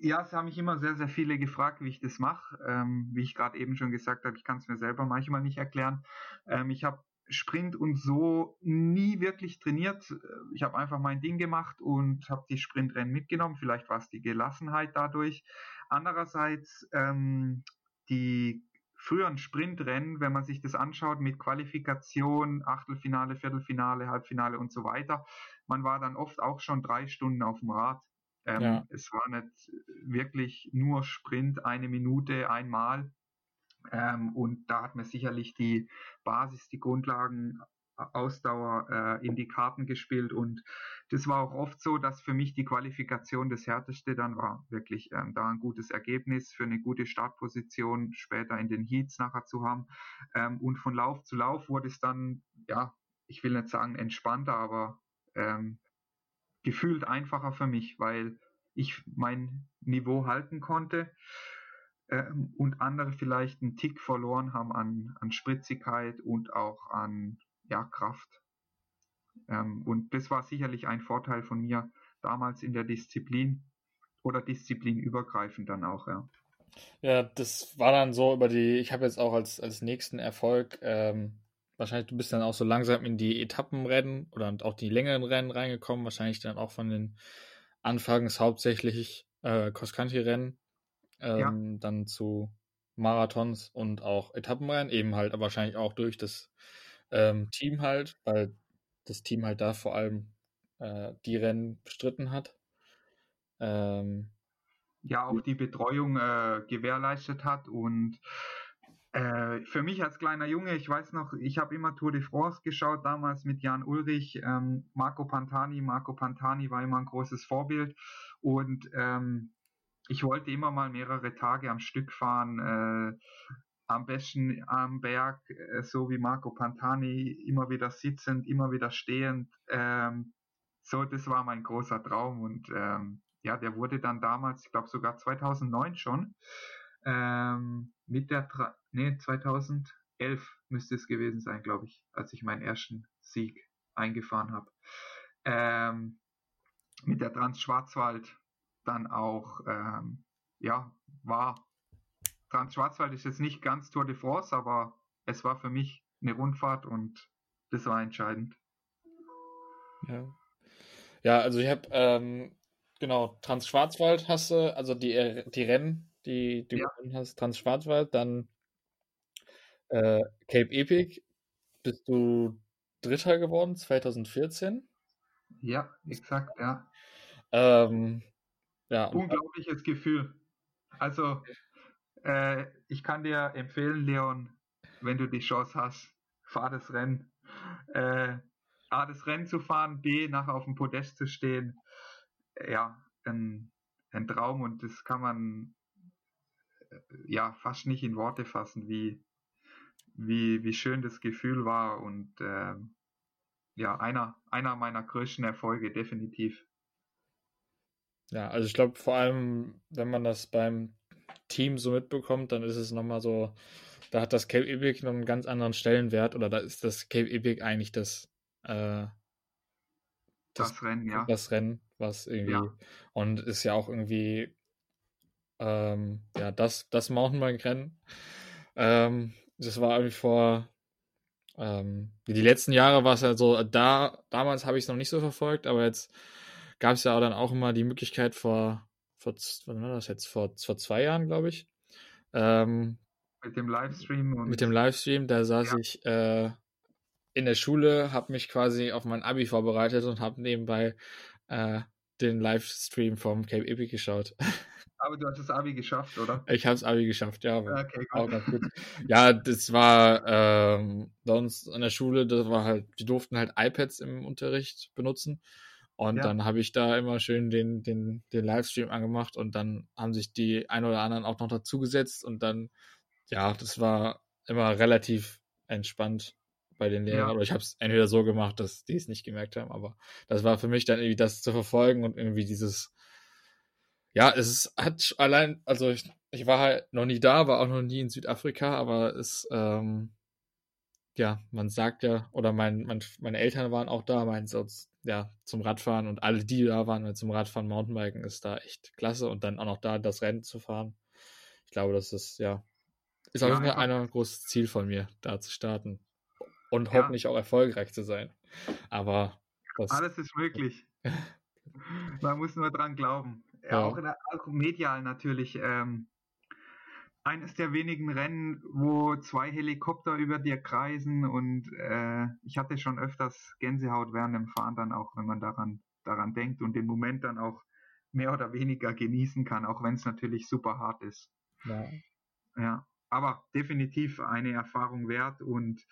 Ja, es haben mich immer sehr, sehr viele gefragt, wie ich das mache. Ähm, wie ich gerade eben schon gesagt habe, ich kann es mir selber manchmal nicht erklären. Ähm, ich habe Sprint und so nie wirklich trainiert. Ich habe einfach mein Ding gemacht und habe die Sprintrennen mitgenommen. Vielleicht war es die Gelassenheit dadurch. Andererseits ähm, die früheren Sprintrennen, wenn man sich das anschaut mit Qualifikation, Achtelfinale, Viertelfinale, Halbfinale und so weiter, man war dann oft auch schon drei Stunden auf dem Rad. Ähm, ja. Es war nicht wirklich nur Sprint, eine Minute einmal. Ähm, und da hat man sicherlich die Basis, die Grundlagen, Ausdauer äh, in die Karten gespielt. Und das war auch oft so, dass für mich die Qualifikation das Härteste dann war. Wirklich ähm, da ein gutes Ergebnis für eine gute Startposition später in den Heats nachher zu haben. Ähm, und von Lauf zu Lauf wurde es dann, ja, ich will nicht sagen entspannter, aber ähm, gefühlt einfacher für mich, weil ich mein Niveau halten konnte ähm, und andere vielleicht einen Tick verloren haben an, an Spritzigkeit und auch an ja, Kraft. Ähm, und das war sicherlich ein Vorteil von mir damals in der Disziplin oder disziplinübergreifend dann auch, ja. Ja, das war dann so über die, ich habe jetzt auch als, als nächsten Erfolg, ähm, wahrscheinlich du bist dann auch so langsam in die Etappenrennen oder auch die längeren Rennen reingekommen, wahrscheinlich dann auch von den Anfangs hauptsächlich äh, Cross-Country-Rennen ähm, ja. dann zu Marathons und auch Etappenrennen, eben halt wahrscheinlich auch durch das ähm, Team halt, weil das Team halt da vor allem äh, die Rennen bestritten hat. Ähm, ja, auch die Betreuung äh, gewährleistet hat und äh, für mich als kleiner Junge, ich weiß noch, ich habe immer Tour de France geschaut, damals mit Jan Ulrich, ähm, Marco Pantani. Marco Pantani war immer ein großes Vorbild und ähm, ich wollte immer mal mehrere Tage am Stück fahren, äh, am besten am Berg, äh, so wie Marco Pantani, immer wieder sitzend, immer wieder stehend. Ähm, so, das war mein großer Traum und ähm, ja, der wurde dann damals, ich glaube sogar 2009 schon, ähm, mit der, Tra nee, 2011 müsste es gewesen sein, glaube ich, als ich meinen ersten Sieg eingefahren habe. Ähm, mit der Trans-Schwarzwald dann auch ähm, ja, war Transschwarzwald ist jetzt nicht ganz Tour de France, aber es war für mich eine Rundfahrt und das war entscheidend. Ja, ja also ich habe, ähm, genau, Transschwarzwald hast du, also die, die Rennen, die, die ja. du hast, Transschwarzwald, dann äh, Cape Epic, bist du Dritter geworden, 2014. Ja, exakt, ja. Ähm, ja. Unglaubliches Gefühl. Also, äh, ich kann dir empfehlen, Leon, wenn du die Chance hast, fahr das Rennen. Äh, A, das Rennen zu fahren, B, nachher auf dem Podest zu stehen. Ja, ein, ein Traum und das kann man äh, ja fast nicht in Worte fassen, wie, wie, wie schön das Gefühl war und äh, ja, einer, einer meiner größten Erfolge, definitiv. Ja, also ich glaube, vor allem, wenn man das beim Team so mitbekommt, dann ist es nochmal so, da hat das Cape Epic noch einen ganz anderen Stellenwert oder da ist das Cape Epic eigentlich das, äh, das, das, Rennen, ja. Das Rennen, was irgendwie, ja. und ist ja auch irgendwie, ähm, ja, das, das Mountainbike-Rennen. Ähm, das war irgendwie vor, ähm, die letzten Jahre war es ja so, da, damals habe ich es noch nicht so verfolgt, aber jetzt gab es ja auch dann auch immer die Möglichkeit vor, vor wann war das jetzt, vor, vor zwei Jahren, glaube ich. Ähm, mit dem Livestream. Und, mit dem Livestream, da saß ja. ich äh, in der Schule, habe mich quasi auf mein Abi vorbereitet und habe nebenbei äh, den Livestream vom Cape Epic geschaut. Aber du hast das Abi geschafft, oder? Ich habe das Abi geschafft, ja. Okay, gut. ja, das war ähm, bei uns an der Schule, das war halt, die durften halt iPads im Unterricht benutzen. Und ja. dann habe ich da immer schön den, den, den Livestream angemacht und dann haben sich die ein oder anderen auch noch dazugesetzt und dann, ja, das war immer relativ entspannt bei den Lehrern. Ja. Aber ich habe es entweder so gemacht, dass die es nicht gemerkt haben, aber das war für mich dann irgendwie das zu verfolgen und irgendwie dieses ja, es hat allein, also ich, ich war halt noch nie da, war auch noch nie in Südafrika, aber es, ähm, ja, man sagt ja, oder mein, mein, meine Eltern waren auch da, meinen so, ja, zum Radfahren und alle, die da waren, zum Radfahren, Mountainbiken ist da echt klasse und dann auch noch da das Rennen zu fahren. Ich glaube, das ist, ja, ist auch ja, ein großes Ziel von mir, da zu starten und ja. hoffentlich auch erfolgreich zu sein. Aber das, alles ist möglich. Man muss nur dran glauben ja. auch, der, auch medial natürlich. Ähm, eines der wenigen Rennen, wo zwei Helikopter über dir kreisen und äh, ich hatte schon öfters Gänsehaut während dem Fahren dann auch, wenn man daran, daran denkt und den Moment dann auch mehr oder weniger genießen kann, auch wenn es natürlich super hart ist. Ja. ja. Aber definitiv eine Erfahrung wert und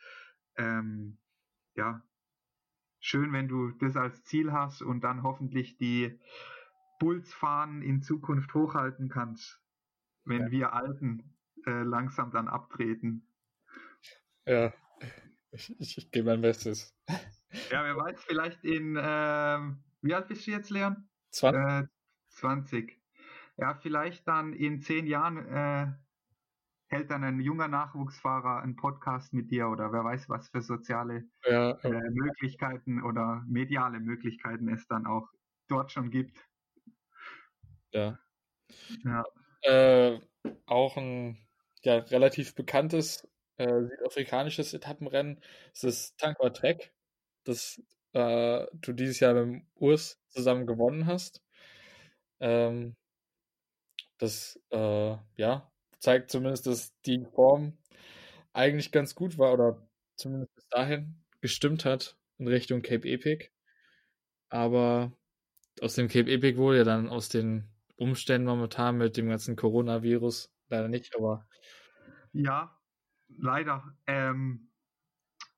ähm, ja, schön, wenn du das als Ziel hast und dann hoffentlich die Bulls-Fahren in Zukunft hochhalten kannst, wenn ja. wir Alten äh, langsam dann abtreten. Ja, ich, ich, ich gebe mein Bestes. Ja, wer weiß, vielleicht in, äh, wie alt bist du jetzt, Leon? 20. Äh, 20. Ja, vielleicht dann in zehn Jahren äh, hält dann ein junger Nachwuchsfahrer einen Podcast mit dir oder wer weiß, was für soziale ja, ja. Äh, Möglichkeiten oder mediale Möglichkeiten es dann auch dort schon gibt. Ja. ja. Äh, auch ein ja, relativ bekanntes äh, südafrikanisches Etappenrennen ist das Tankwa Trek, das äh, du dieses Jahr mit dem Urs zusammen gewonnen hast. Ähm, das äh, ja, zeigt zumindest, dass die Form eigentlich ganz gut war oder zumindest bis dahin gestimmt hat in Richtung Cape Epic. Aber aus dem Cape Epic wurde ja dann aus den Umständen momentan mit dem ganzen Coronavirus leider nicht, aber. Ja, leider. Ähm,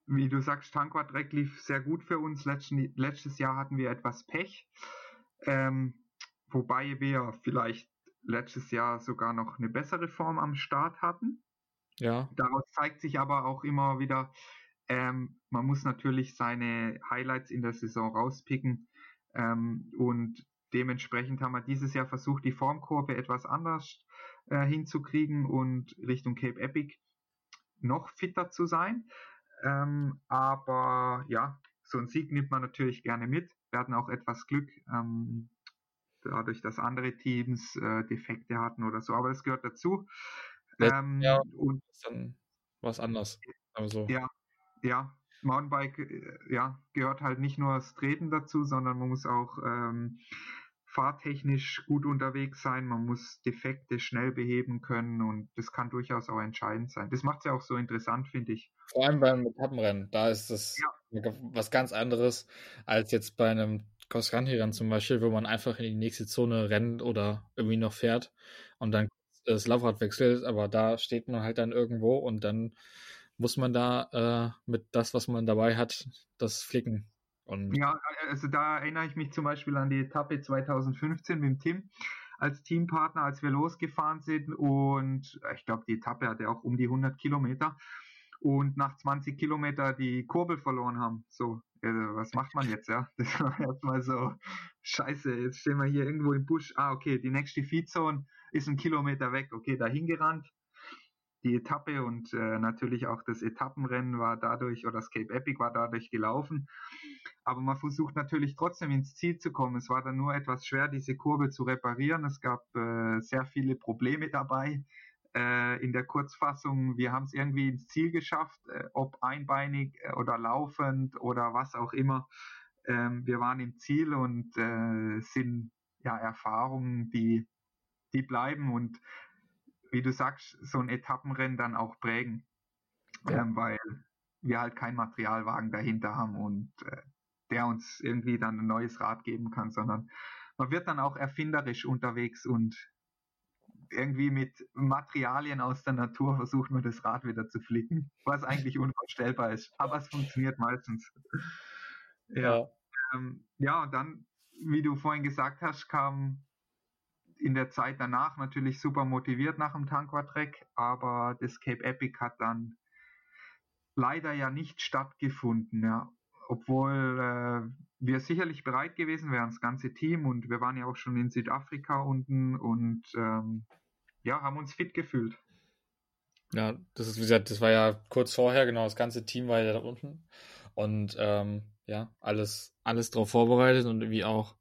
wie du sagst, Tanquadreck lief sehr gut für uns. Letzten, letztes Jahr hatten wir etwas Pech, ähm, wobei wir vielleicht letztes Jahr sogar noch eine bessere Form am Start hatten. Ja. Daraus zeigt sich aber auch immer wieder, ähm, man muss natürlich seine Highlights in der Saison rauspicken. Ähm, und Dementsprechend haben wir dieses Jahr versucht, die Formkurve etwas anders äh, hinzukriegen und Richtung Cape Epic noch fitter zu sein. Ähm, aber ja, so ein Sieg nimmt man natürlich gerne mit. Wir hatten auch etwas Glück, ähm, dadurch, dass andere Teams äh, Defekte hatten oder so. Aber es gehört dazu. Ähm, ja, und dann was anders. Also. Ja, ja. Mountainbike äh, ja, gehört halt nicht nur das Treten dazu, sondern man muss auch ähm, fahrtechnisch gut unterwegs sein, man muss Defekte schnell beheben können und das kann durchaus auch entscheidend sein. Das macht es ja auch so interessant, finde ich. Vor allem beim Etappenrennen, da ist das ja. was ganz anderes als jetzt bei einem Cross-Country-Rennen zum Beispiel, wo man einfach in die nächste Zone rennt oder irgendwie noch fährt und dann das Laufrad wechselt, aber da steht man halt dann irgendwo und dann muss man da äh, mit das, was man dabei hat, das flicken. Und ja, also da erinnere ich mich zum Beispiel an die Etappe 2015 mit dem Tim als Teampartner, als wir losgefahren sind und ich glaube, die Etappe hatte auch um die 100 Kilometer und nach 20 Kilometer die Kurbel verloren haben. So, äh, was macht man jetzt, ja? Das war erstmal so, scheiße, jetzt stehen wir hier irgendwo im Busch. Ah, okay, die nächste Feedzone ist ein Kilometer weg. Okay, da hingerannt. Die Etappe und äh, natürlich auch das Etappenrennen war dadurch, oder das Cape Epic war dadurch gelaufen. Aber man versucht natürlich trotzdem ins Ziel zu kommen. Es war dann nur etwas schwer, diese Kurve zu reparieren. Es gab äh, sehr viele Probleme dabei. Äh, in der Kurzfassung, wir haben es irgendwie ins Ziel geschafft, äh, ob einbeinig äh, oder laufend oder was auch immer. Ähm, wir waren im Ziel und äh, sind ja Erfahrungen, die, die bleiben und wie du sagst, so ein Etappenrennen dann auch prägen. Ja. Ähm, weil wir halt keinen Materialwagen dahinter haben und äh, der uns irgendwie dann ein neues Rad geben kann, sondern man wird dann auch erfinderisch unterwegs und irgendwie mit Materialien aus der Natur versucht man das Rad wieder zu flicken, was eigentlich unvorstellbar ist. Aber es funktioniert meistens. Ja. Ähm, ja, und dann, wie du vorhin gesagt hast, kam in der Zeit danach natürlich super motiviert nach dem Tanquatrek, aber das Cape Epic hat dann leider ja nicht stattgefunden. Ja obwohl äh, wir sicherlich bereit gewesen wären, das ganze Team, und wir waren ja auch schon in Südafrika unten und ähm, ja, haben uns fit gefühlt. Ja, das ist, wie gesagt, das war ja kurz vorher, genau, das ganze Team war ja da unten. Und ähm, ja, alles, alles darauf vorbereitet und irgendwie auch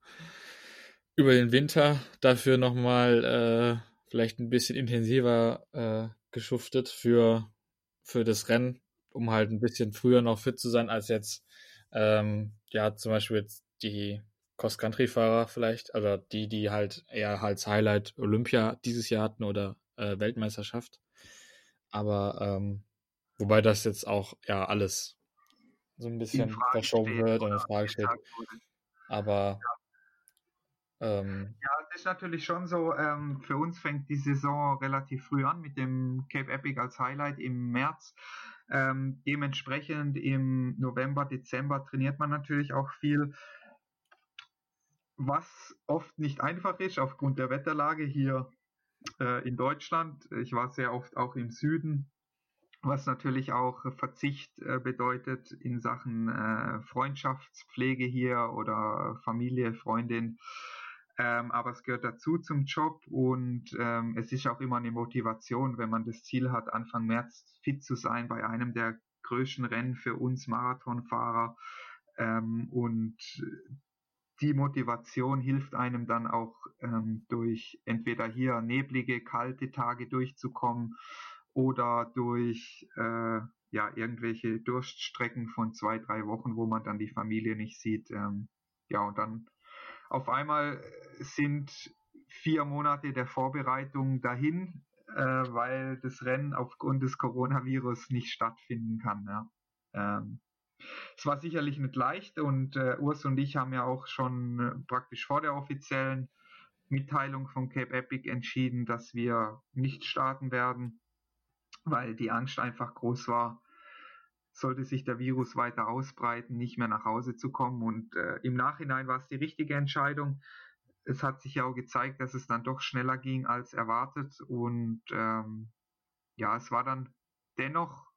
über den Winter dafür nochmal äh, vielleicht ein bisschen intensiver äh, geschuftet für, für das Rennen, um halt ein bisschen früher noch fit zu sein als jetzt ähm, ja, zum Beispiel jetzt die Cross-Country-Fahrer vielleicht, also die, die halt eher als Highlight Olympia dieses Jahr hatten oder äh, Weltmeisterschaft. Aber ähm, wobei das jetzt auch ja alles so ein bisschen verschoben wird und in Frage steht. Aber. Ähm, ja, es ist natürlich schon so, ähm, für uns fängt die Saison relativ früh an mit dem Cape Epic als Highlight im März. Ähm, dementsprechend im November, Dezember trainiert man natürlich auch viel, was oft nicht einfach ist aufgrund der Wetterlage hier äh, in Deutschland. Ich war sehr oft auch im Süden, was natürlich auch Verzicht äh, bedeutet in Sachen äh, Freundschaftspflege hier oder Familie, Freundin. Ähm, aber es gehört dazu zum Job und ähm, es ist auch immer eine Motivation, wenn man das Ziel hat, Anfang März fit zu sein bei einem der größten Rennen für uns Marathonfahrer. Ähm, und die Motivation hilft einem dann auch ähm, durch entweder hier neblige, kalte Tage durchzukommen oder durch äh, ja irgendwelche Durststrecken von zwei, drei Wochen, wo man dann die Familie nicht sieht. Ähm, ja, und dann auf einmal sind vier Monate der Vorbereitung dahin, äh, weil das Rennen aufgrund des Coronavirus nicht stattfinden kann. Ja. Ähm, es war sicherlich nicht leicht und äh, Urs und ich haben ja auch schon äh, praktisch vor der offiziellen Mitteilung von Cape Epic entschieden, dass wir nicht starten werden, weil die Angst einfach groß war, sollte sich der Virus weiter ausbreiten, nicht mehr nach Hause zu kommen. Und äh, im Nachhinein war es die richtige Entscheidung. Es hat sich ja auch gezeigt, dass es dann doch schneller ging als erwartet. Und ähm, ja, es war dann dennoch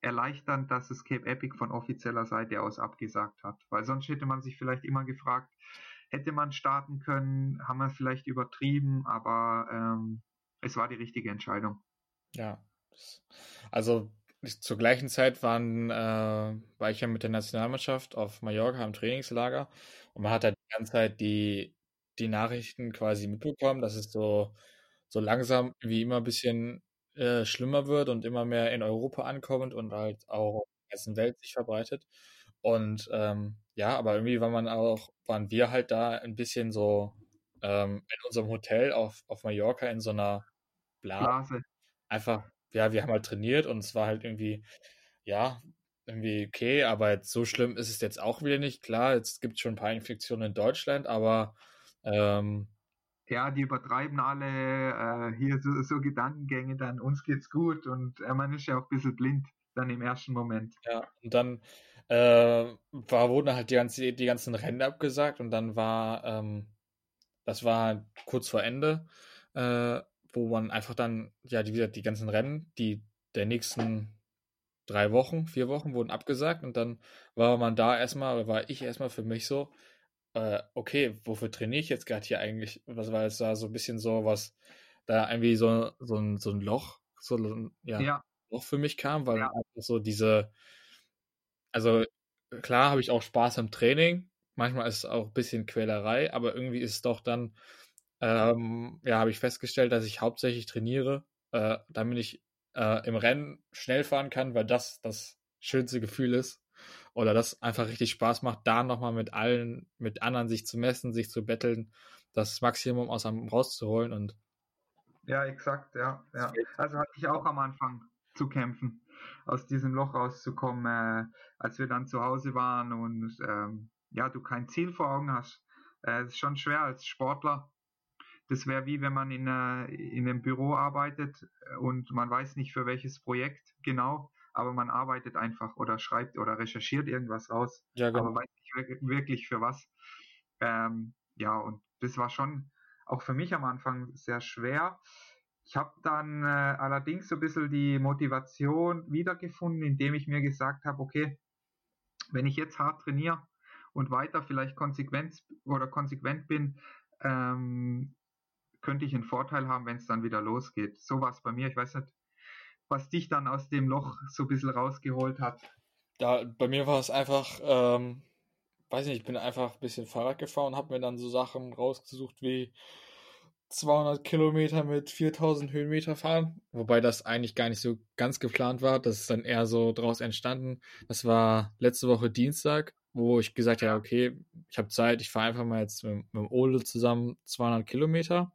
erleichternd, dass es Cape Epic von offizieller Seite aus abgesagt hat. Weil sonst hätte man sich vielleicht immer gefragt, hätte man starten können, haben wir vielleicht übertrieben, aber ähm, es war die richtige Entscheidung. Ja, also zur gleichen Zeit waren, äh, war ich ja mit der Nationalmannschaft auf Mallorca im Trainingslager und man hat halt die ganze Zeit die die Nachrichten quasi mitbekommen, dass es so, so langsam wie immer ein bisschen äh, schlimmer wird und immer mehr in Europa ankommt und halt auch in der ganzen Welt sich verbreitet. Und ähm, ja, aber irgendwie war man auch, waren wir halt da ein bisschen so ähm, in unserem Hotel auf, auf Mallorca in so einer Blase. Blase. Einfach, ja, wir haben halt trainiert und es war halt irgendwie, ja, irgendwie okay, aber jetzt so schlimm ist es jetzt auch wieder nicht. Klar, jetzt gibt es schon ein paar Infektionen in Deutschland, aber ähm, ja, die übertreiben alle äh, hier so, so, Gedankengänge, dann uns geht's gut und äh, man ist ja auch ein bisschen blind dann im ersten Moment. Ja, und dann äh, war, wurden halt die, ganze, die ganzen Rennen abgesagt und dann war, ähm, das war halt kurz vor Ende, äh, wo man einfach dann, ja, die, die ganzen Rennen, die der nächsten drei Wochen, vier Wochen wurden abgesagt und dann war man da erstmal, war ich erstmal für mich so, äh, okay, wofür trainiere ich jetzt gerade hier eigentlich? Was war jetzt da so ein bisschen so, was da irgendwie so, so, ein, so ein Loch, so ein ja, ja. Loch für mich kam, weil ja. einfach so diese, also klar habe ich auch Spaß am Training, manchmal ist es auch ein bisschen Quälerei, aber irgendwie ist es doch dann, ähm, ja, habe ich festgestellt, dass ich hauptsächlich trainiere, äh, damit ich äh, im Rennen schnell fahren kann, weil das das schönste Gefühl ist. Oder das einfach richtig Spaß macht, da nochmal mit allen, mit anderen sich zu messen, sich zu betteln, das Maximum aus einem rauszuholen und ja, exakt, ja, ja. Also hatte ich auch am Anfang zu kämpfen, aus diesem Loch rauszukommen, äh, als wir dann zu Hause waren und ähm, ja, du kein Ziel vor Augen hast. Äh, es ist schon schwer als Sportler, das wäre wie wenn man in, äh, in einem Büro arbeitet äh, und man weiß nicht für welches Projekt genau, aber man arbeitet einfach oder schreibt oder recherchiert irgendwas raus, ja, genau. aber weiß nicht wirklich für was. Ähm, ja, und das war schon auch für mich am Anfang sehr schwer. Ich habe dann äh, allerdings so ein bisschen die Motivation wiedergefunden, indem ich mir gesagt habe, okay, wenn ich jetzt hart trainiere und weiter vielleicht konsequent oder konsequent bin, ähm, könnte ich einen Vorteil haben, wenn es dann wieder losgeht. So war es bei mir. Ich weiß nicht, was dich dann aus dem Loch so ein bisschen rausgeholt hat. Ja, bei mir war es einfach, ähm, weiß nicht, ich bin einfach ein bisschen Fahrrad gefahren habe mir dann so Sachen rausgesucht wie 200 Kilometer mit 4000 Höhenmeter fahren, wobei das eigentlich gar nicht so ganz geplant war. Das ist dann eher so draus entstanden. Das war letzte Woche Dienstag wo ich gesagt habe, okay, ich habe Zeit, ich fahre einfach mal jetzt mit, mit dem Ole zusammen 200 Kilometer.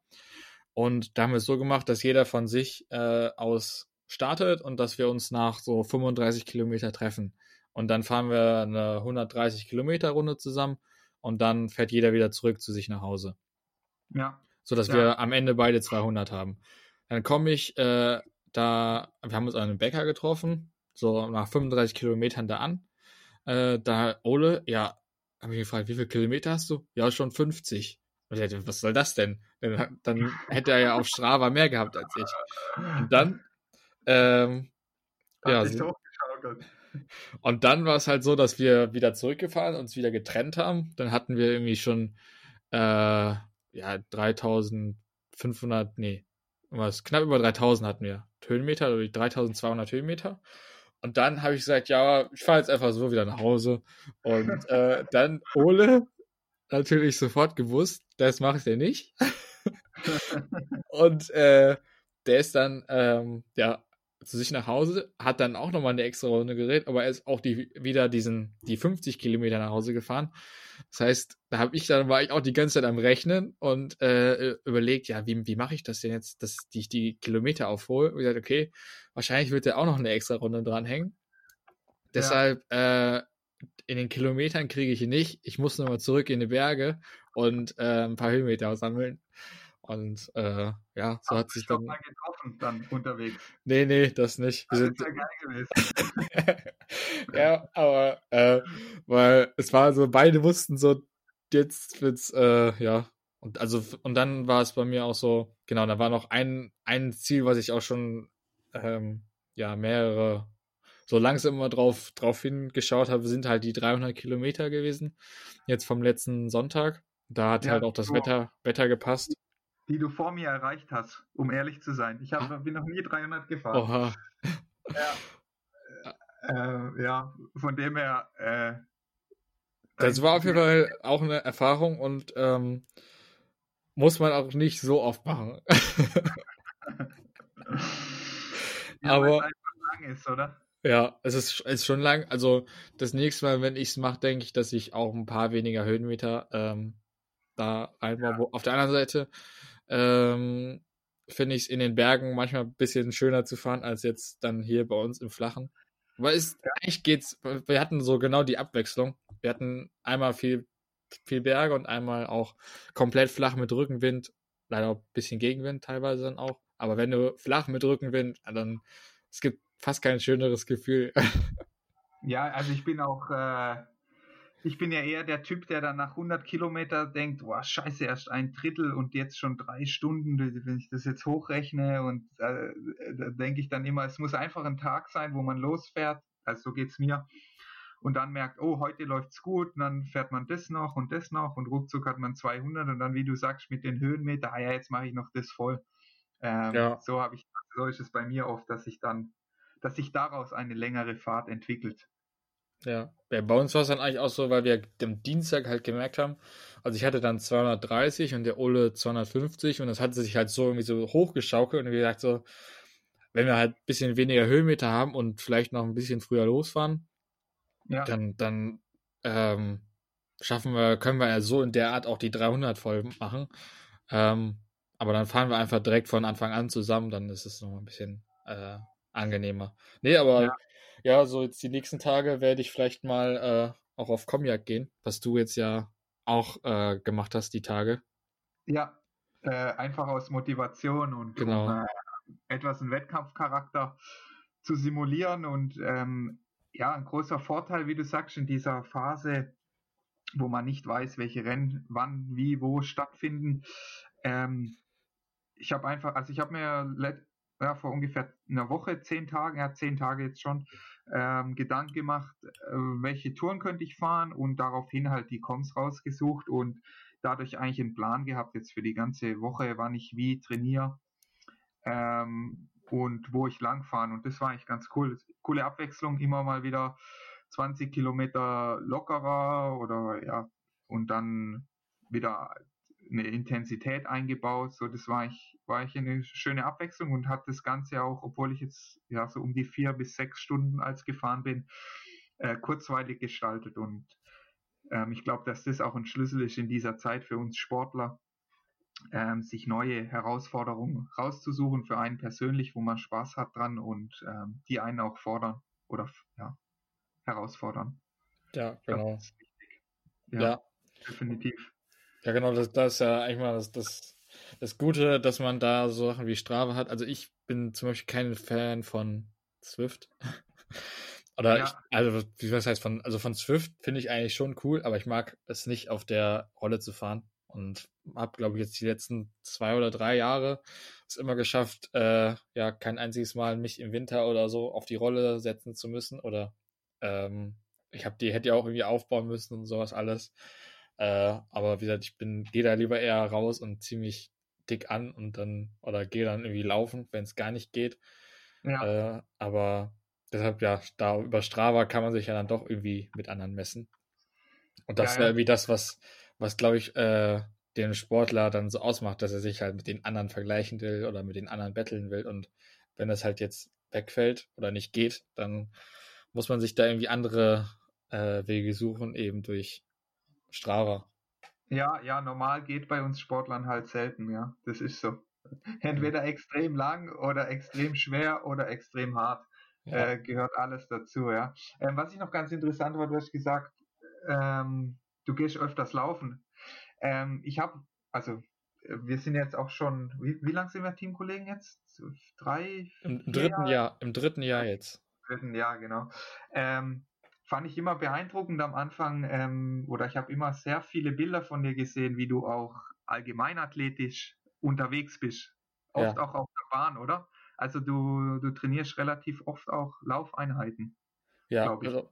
Und da haben wir es so gemacht, dass jeder von sich äh, aus startet und dass wir uns nach so 35 Kilometer treffen. Und dann fahren wir eine 130 Kilometer Runde zusammen und dann fährt jeder wieder zurück zu sich nach Hause. Ja. So dass ja. wir am Ende beide 200 haben. Dann komme ich äh, da, wir haben uns an einem Bäcker getroffen, so nach 35 Kilometern da an äh, da Ole, ja, habe ich gefragt, wie viele Kilometer hast du? Ja, schon 50. Und ich dachte, was soll das denn? Dann, dann hätte er ja auf Strava mehr gehabt als ich. Und dann, ähm, ja. So, und dann war es halt so, dass wir wieder zurückgefahren, uns wieder getrennt haben. Dann hatten wir irgendwie schon, äh, ja, 3500, nee, was, knapp über 3000 hatten wir Höhenmeter, oder 3200 Höhenmeter. Und dann habe ich gesagt, ja, ich fahre jetzt einfach so wieder nach Hause. Und äh, dann Ole natürlich sofort gewusst, das macht er nicht. und äh, der ist dann ähm, ja zu sich nach Hause, hat dann auch nochmal eine extra Runde geredet, aber er ist auch die, wieder diesen, die 50 Kilometer nach Hause gefahren. Das heißt, da habe ich dann, war ich auch die ganze Zeit am Rechnen und äh, überlegt, ja, wie, wie mache ich das denn jetzt, dass ich die Kilometer aufhole? Und gesagt, okay, wahrscheinlich wird er auch noch eine extra Runde dranhängen. Deshalb, äh, in den Kilometern kriege ich ihn nicht. Ich muss nochmal zurück in die Berge und äh, ein paar Höhenmeter sammeln. Und äh, ja, so Hast hat sich dann. mal getroffen dann unterwegs? Nee, nee, das nicht. Das sind... ist ja geil gewesen. ja, aber äh, weil es war so, beide wussten so, jetzt wird's, äh, ja. Und also, und dann war es bei mir auch so, genau, da war noch ein, ein Ziel, was ich auch schon ähm, ja, mehrere, so langsam immer drauf, drauf hingeschaut habe, sind halt die 300 Kilometer gewesen. Jetzt vom letzten Sonntag. Da hat ja, halt auch das so. Wetter, Wetter gepasst die du vor mir erreicht hast, um ehrlich zu sein. Ich hab, bin noch nie 300 gefahren. Oha. Ja, äh, ja von dem her. Äh, das war auf jeden Fall auch eine Erfahrung und ähm, muss man auch nicht so oft machen. ja, Aber ist, oder? Ja, es ist, es ist schon lang. Also das nächste Mal, wenn ich es mache, denke ich, dass ich auch ein paar weniger Höhenmeter ähm, da reinbaue. Ja. Auf der anderen Seite ähm, finde ich es in den Bergen manchmal ein bisschen schöner zu fahren als jetzt dann hier bei uns im Flachen. Weil es ja. eigentlich geht's, wir hatten so genau die Abwechslung. Wir hatten einmal viel, viel Berge und einmal auch komplett flach mit Rückenwind, leider auch ein bisschen Gegenwind teilweise dann auch. Aber wenn du flach mit Rückenwind, dann es gibt fast kein schöneres Gefühl. Ja, also ich bin auch äh, ich bin ja eher der Typ, der dann nach 100 Kilometer denkt, boah, scheiße, erst ein Drittel und jetzt schon drei Stunden, wenn ich das jetzt hochrechne und äh, da denke ich dann immer, es muss einfach ein Tag sein, wo man losfährt, also so geht's mir, und dann merkt, oh, heute läuft's gut, und dann fährt man das noch und das noch und ruckzuck hat man 200 und dann, wie du sagst, mit den Höhenmeter, ah ja, jetzt mache ich noch das voll. Ähm, ja. So habe ich, so ist es bei mir oft, dass ich dann, dass sich daraus eine längere Fahrt entwickelt. Ja, bei uns war es dann eigentlich auch so, weil wir am Dienstag halt gemerkt haben, also ich hatte dann 230 und der Ole 250 und das hat sich halt so irgendwie so hochgeschaukelt und wie gesagt so, wenn wir halt ein bisschen weniger Höhenmeter haben und vielleicht noch ein bisschen früher losfahren, ja. dann, dann ähm, schaffen wir, können wir ja so in der Art auch die 300 voll machen. Ähm, aber dann fahren wir einfach direkt von Anfang an zusammen, dann ist es noch ein bisschen äh, angenehmer. Nee, aber ja ja, so jetzt die nächsten Tage werde ich vielleicht mal äh, auch auf Komjak gehen, was du jetzt ja auch äh, gemacht hast, die Tage. Ja, äh, einfach aus Motivation und genau. um, äh, etwas einen Wettkampfcharakter zu simulieren und ähm, ja, ein großer Vorteil, wie du sagst, in dieser Phase, wo man nicht weiß, welche Rennen wann, wie, wo stattfinden. Ähm, ich habe einfach, also ich habe mir ja, vor ungefähr einer Woche, zehn Tagen, ja, zehn Tage jetzt schon, ähm, Gedanken gemacht, äh, welche Touren könnte ich fahren und daraufhin halt die Coms rausgesucht und dadurch eigentlich einen Plan gehabt jetzt für die ganze Woche, wann ich wie trainiere ähm, und wo ich langfahren und das war eigentlich ganz cool. Coole Abwechslung, immer mal wieder 20 Kilometer lockerer oder ja und dann wieder eine Intensität eingebaut. So, das war ich, war ich eine schöne Abwechslung und hat das Ganze auch, obwohl ich jetzt ja so um die vier bis sechs Stunden als gefahren bin, äh, kurzweilig gestaltet. Und ähm, ich glaube, dass das auch ein Schlüssel ist in dieser Zeit für uns Sportler, ähm, sich neue Herausforderungen rauszusuchen für einen persönlich, wo man Spaß hat dran und ähm, die einen auch fordern oder ja, herausfordern. Ja, genau. Ja, ja, definitiv. Ja, genau, das, das ist ja eigentlich mal das, das, das Gute, dass man da so Sachen wie Strava hat. Also ich bin zum Beispiel kein Fan von Swift. Oder ja. ich, also wie was heißt von, also von Swift finde ich eigentlich schon cool, aber ich mag es nicht auf der Rolle zu fahren. Und habe, glaube ich, jetzt die letzten zwei oder drei Jahre es immer geschafft, äh, ja, kein einziges Mal mich im Winter oder so auf die Rolle setzen zu müssen. Oder ähm, ich habe die hätte ja auch irgendwie aufbauen müssen und sowas alles. Äh, aber wie gesagt, ich bin, gehe da lieber eher raus und ziehe mich dick an und dann, oder gehe dann irgendwie laufen, wenn es gar nicht geht. Ja. Äh, aber deshalb, ja, da über Strava kann man sich ja dann doch irgendwie mit anderen messen. Und das ja, wäre irgendwie das, was, was glaube ich, äh, den Sportler dann so ausmacht, dass er sich halt mit den anderen vergleichen will oder mit den anderen betteln will. Und wenn das halt jetzt wegfällt oder nicht geht, dann muss man sich da irgendwie andere äh, Wege suchen, eben durch Strava. Ja, ja, normal geht bei uns Sportlern halt selten, ja. Das ist so. Entweder extrem lang oder extrem schwer oder extrem hart. Ja. Äh, gehört alles dazu, ja. Ähm, was ich noch ganz interessant war, du hast gesagt, ähm, du gehst öfters laufen. Ähm, ich habe, also wir sind jetzt auch schon, wie, wie lange sind wir Teamkollegen jetzt? Drei? Im, dritten Jahr? Jahr, im dritten Jahr jetzt. Im dritten Jahr, genau. Ähm, fand ich immer beeindruckend am Anfang, ähm, oder ich habe immer sehr viele Bilder von dir gesehen, wie du auch allgemeinathletisch unterwegs bist. Oft ja. auch auf der Bahn, oder? Also du, du trainierst relativ oft auch Laufeinheiten. Ja, also,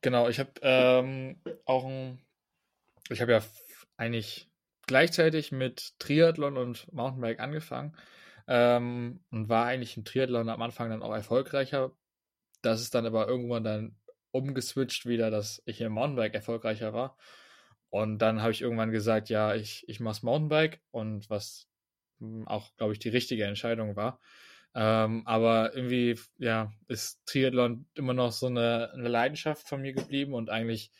genau. Ich habe ähm, auch ein, ich habe ja eigentlich gleichzeitig mit Triathlon und Mountainbike angefangen ähm, und war eigentlich im Triathlon am Anfang dann auch erfolgreicher. Das ist dann aber irgendwann dann umgeswitcht wieder, dass ich im Mountainbike erfolgreicher war. Und dann habe ich irgendwann gesagt, ja, ich, ich mache Mountainbike und was hm, auch, glaube ich, die richtige Entscheidung war. Ähm, aber irgendwie, ja, ist Triathlon immer noch so eine, eine Leidenschaft von mir geblieben und eigentlich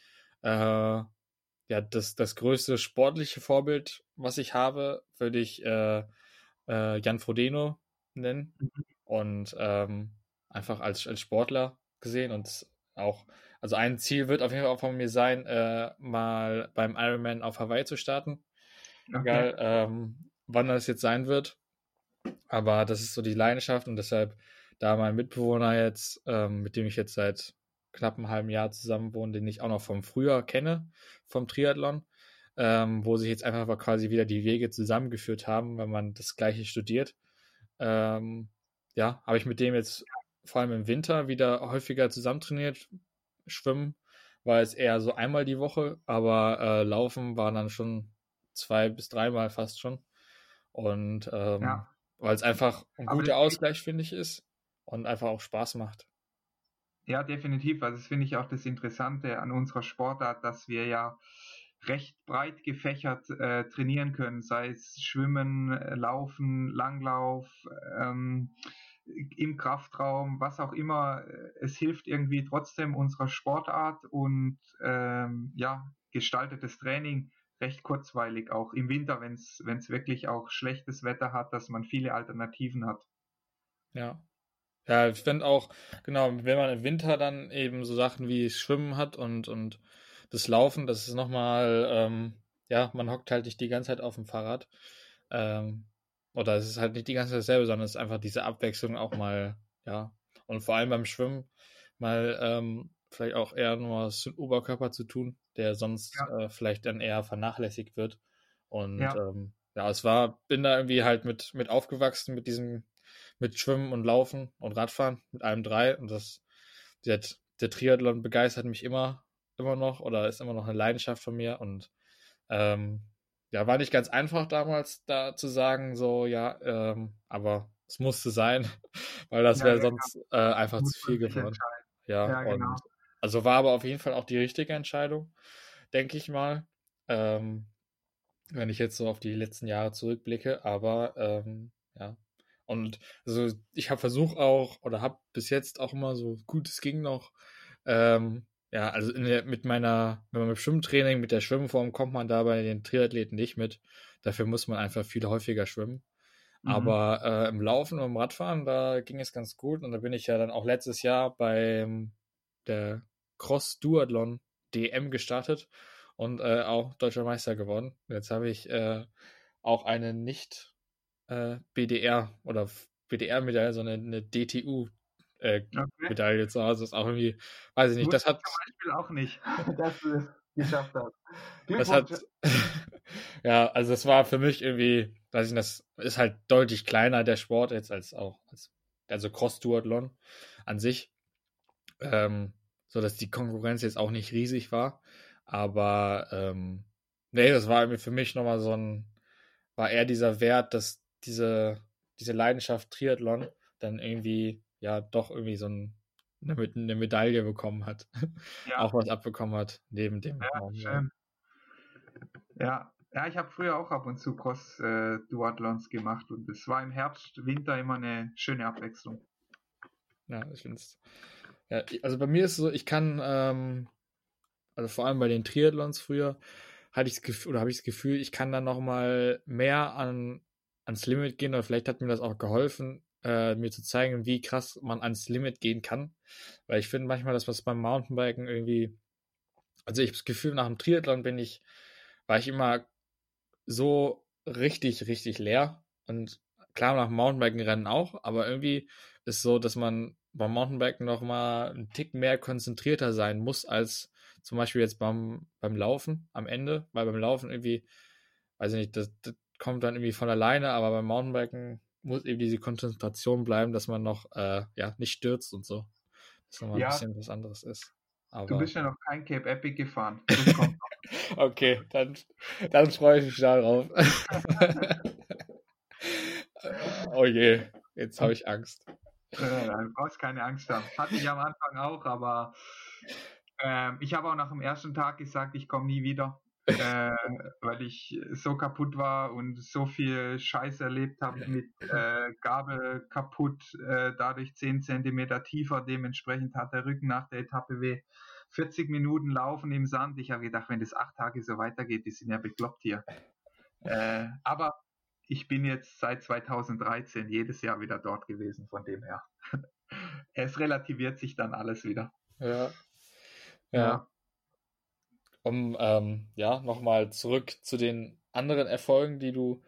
äh, ja, das, das größte sportliche Vorbild, was ich habe, würde ich äh, äh, Jan Frodeno nennen. Mhm. Und ähm, einfach als, als Sportler gesehen und auch, also ein Ziel wird auf jeden Fall auch von mir sein, äh, mal beim Ironman auf Hawaii zu starten. Okay. Egal, ähm, wann das jetzt sein wird. Aber das ist so die Leidenschaft und deshalb, da mein Mitbewohner jetzt, ähm, mit dem ich jetzt seit knapp einem halben Jahr zusammen wohne, den ich auch noch vom Frühjahr kenne, vom Triathlon, ähm, wo sich jetzt einfach quasi wieder die Wege zusammengeführt haben, wenn man das Gleiche studiert. Ähm, ja, habe ich mit dem jetzt vor allem im Winter wieder häufiger zusammentrainiert. Schwimmen war es eher so einmal die Woche, aber äh, Laufen war dann schon zwei bis dreimal fast schon. Und ähm, ja. weil es einfach ein aber guter Ausgleich, finde ich, ist und einfach auch Spaß macht. Ja, definitiv. Also das finde ich auch das Interessante an unserer Sportart, dass wir ja recht breit gefächert äh, trainieren können, sei es Schwimmen, äh, Laufen, Langlauf, ähm, im Kraftraum, was auch immer. Es hilft irgendwie trotzdem unserer Sportart und ähm, ja, gestaltetes Training recht kurzweilig, auch im Winter, wenn es wirklich auch schlechtes Wetter hat, dass man viele Alternativen hat. Ja. Ja, ich finde auch, genau, wenn man im Winter dann eben so Sachen wie Schwimmen hat und, und das Laufen, das ist nochmal, ähm, ja, man hockt halt nicht die ganze Zeit auf dem Fahrrad. Ähm, oder es ist halt nicht die ganze Zeit dasselbe, sondern es ist einfach diese Abwechslung auch mal, ja. Und vor allem beim Schwimmen mal ähm, vielleicht auch eher nur was zum Oberkörper zu tun, der sonst ja. äh, vielleicht dann eher vernachlässigt wird. Und ja. Ähm, ja, es war, bin da irgendwie halt mit, mit aufgewachsen, mit diesem, mit Schwimmen und Laufen und Radfahren, mit allem drei. Und das, der, der Triathlon begeistert mich immer, immer noch oder ist immer noch eine Leidenschaft von mir. Und ähm, ja, war nicht ganz einfach damals da zu sagen, so, ja, ähm, aber es musste sein, weil das ja, wäre ja, sonst ja. Äh, einfach zu viel geworden. Ja, und genau. also war aber auf jeden Fall auch die richtige Entscheidung, denke ich mal. Ähm, wenn ich jetzt so auf die letzten Jahre zurückblicke, aber ähm, ja. Und also ich habe versucht auch oder habe bis jetzt auch immer so gut es ging noch ähm, ja, also der, mit meiner, wenn man mit Schwimmtraining, mit der Schwimmform kommt man da bei den Triathleten nicht mit. Dafür muss man einfach viel häufiger schwimmen. Mhm. Aber äh, im Laufen und im Radfahren, da ging es ganz gut. Und da bin ich ja dann auch letztes Jahr bei der Cross Duathlon DM gestartet und äh, auch deutscher Meister geworden. Jetzt habe ich äh, auch eine nicht äh, BDR oder BDR-Medaille, sondern eine DTU äh, okay. Medaille zu Hause. Ist auch irgendwie, weiß ich nicht, das hat. Zum Beispiel auch nicht, dass du es geschafft hast. Das hat, ja, also das war für mich irgendwie, weiß ich nicht, das ist halt deutlich kleiner der Sport jetzt als auch, als, also Cross-Duathlon an sich. Ähm, so dass die Konkurrenz jetzt auch nicht riesig war. Aber ähm, nee, das war irgendwie für mich nochmal so ein, war eher dieser Wert, dass diese, diese Leidenschaft Triathlon dann irgendwie ja doch irgendwie so ein, eine, eine Medaille bekommen hat. Ja. Auch was abbekommen hat, neben dem. Ja, Raum, schön. Ja. ja. ich habe früher auch ab und zu Cross-Duathlons äh, gemacht und es war im Herbst, Winter immer eine schöne Abwechslung. Ja, ich finde es. Ja, also bei mir ist es so, ich kann, ähm, also vor allem bei den Triathlons früher, hatte ich das Gefühl, oder habe ich das Gefühl, ich kann dann nochmal mehr an, ans Limit gehen, oder vielleicht hat mir das auch geholfen, äh, mir zu zeigen, wie krass man ans Limit gehen kann. Weil ich finde manchmal, dass was beim Mountainbiken irgendwie, also ich habe das Gefühl, nach dem Triathlon bin ich, war ich immer so richtig, richtig leer. Und klar, nach Mountainbiken-Rennen auch, aber irgendwie ist so, dass man beim Mountainbiken noch mal einen Tick mehr konzentrierter sein muss als zum Beispiel jetzt beim, beim Laufen am Ende, weil beim Laufen irgendwie, weiß ich nicht, das, das kommt dann irgendwie von alleine, aber beim Mountainbiken muss eben diese Konzentration bleiben, dass man noch äh, ja, nicht stürzt und so. Dass nochmal ja. ein bisschen was anderes ist. Aber... Du bist ja noch kein Cape Epic gefahren. okay, dann, dann freue ich mich darauf. oh je, jetzt habe ich Angst. Äh, du brauchst keine Angst haben. Hatte ich am Anfang auch, aber äh, ich habe auch nach dem ersten Tag gesagt, ich komme nie wieder. äh, weil ich so kaputt war und so viel Scheiß erlebt habe mit äh, Gabel kaputt, äh, dadurch 10 cm tiefer, dementsprechend hat der Rücken nach der Etappe weh. 40 Minuten laufen im Sand. Ich habe gedacht, wenn das acht Tage so weitergeht, die sind ja bekloppt hier. Äh, aber ich bin jetzt seit 2013 jedes Jahr wieder dort gewesen, von dem her. es relativiert sich dann alles wieder. Ja. Ja. ja. Um ähm, ja nochmal zurück zu den anderen Erfolgen, die du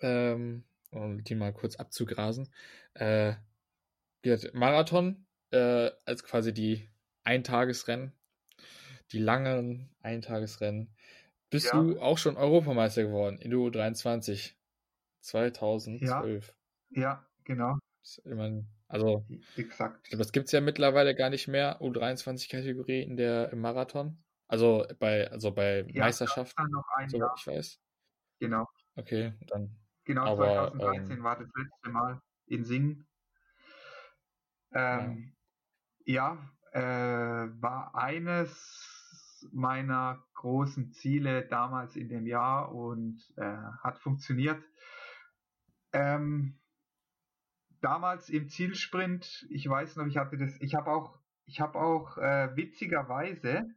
ähm, um die mal kurz abzugrasen. Äh, Marathon äh, als quasi die Eintagesrennen, die langen Eintagesrennen. Bist ja. du auch schon Europameister geworden in der U23 2012? Ja, ja genau. Also, Exakt. das gibt es ja mittlerweile gar nicht mehr, U23-Kategorie in der im Marathon. Also bei, also bei ja, Meisterschaften, soweit Jahr. ich weiß. Genau. Okay, dann. Genau, aber, 2013 ähm, war das letzte Mal in Singen. Ähm, ja, ja äh, war eines meiner großen Ziele damals in dem Jahr und äh, hat funktioniert. Ähm, damals im Zielsprint, ich weiß noch, ich hatte das, ich habe auch, ich habe auch äh, witzigerweise,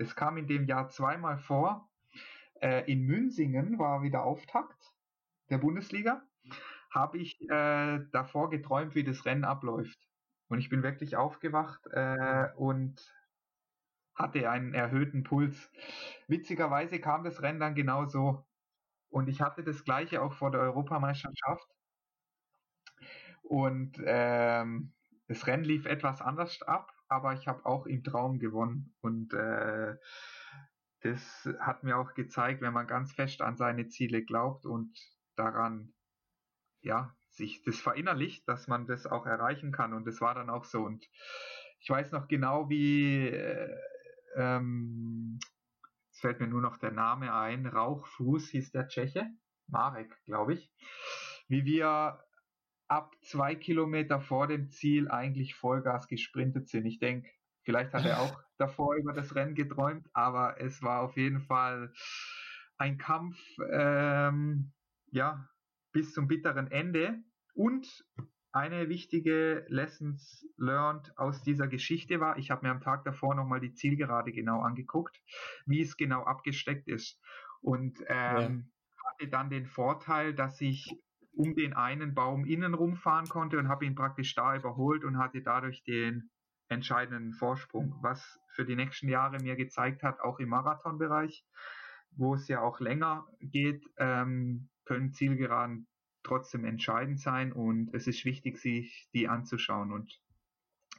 es kam in dem Jahr zweimal vor, äh, in Münsingen war wieder Auftakt der Bundesliga, habe ich äh, davor geträumt, wie das Rennen abläuft. Und ich bin wirklich aufgewacht äh, und hatte einen erhöhten Puls. Witzigerweise kam das Rennen dann genau so. Und ich hatte das gleiche auch vor der Europameisterschaft. Und ähm, das Rennen lief etwas anders ab, aber ich habe auch im Traum gewonnen. Und äh, das hat mir auch gezeigt, wenn man ganz fest an seine Ziele glaubt und daran, ja, sich das verinnerlicht, dass man das auch erreichen kann. Und das war dann auch so. Und ich weiß noch genau, wie, äh, ähm, es fällt mir nur noch der Name ein, Rauchfuß hieß der Tscheche, Marek, glaube ich, wie wir ab zwei Kilometer vor dem Ziel eigentlich Vollgas gesprintet sind. Ich denke, vielleicht hat er auch davor über das Rennen geträumt, aber es war auf jeden Fall ein Kampf, ähm, ja, bis zum bitteren Ende. Und eine wichtige Lessons learned aus dieser Geschichte war, ich habe mir am Tag davor nochmal die Zielgerade genau angeguckt, wie es genau abgesteckt ist. Und ähm, ja. hatte dann den Vorteil, dass ich um den einen Baum innen rumfahren konnte und habe ihn praktisch da überholt und hatte dadurch den entscheidenden Vorsprung, was für die nächsten Jahre mir gezeigt hat, auch im Marathonbereich, wo es ja auch länger geht, ähm, können Zielgeraden trotzdem entscheidend sein und es ist wichtig, sich die anzuschauen. Und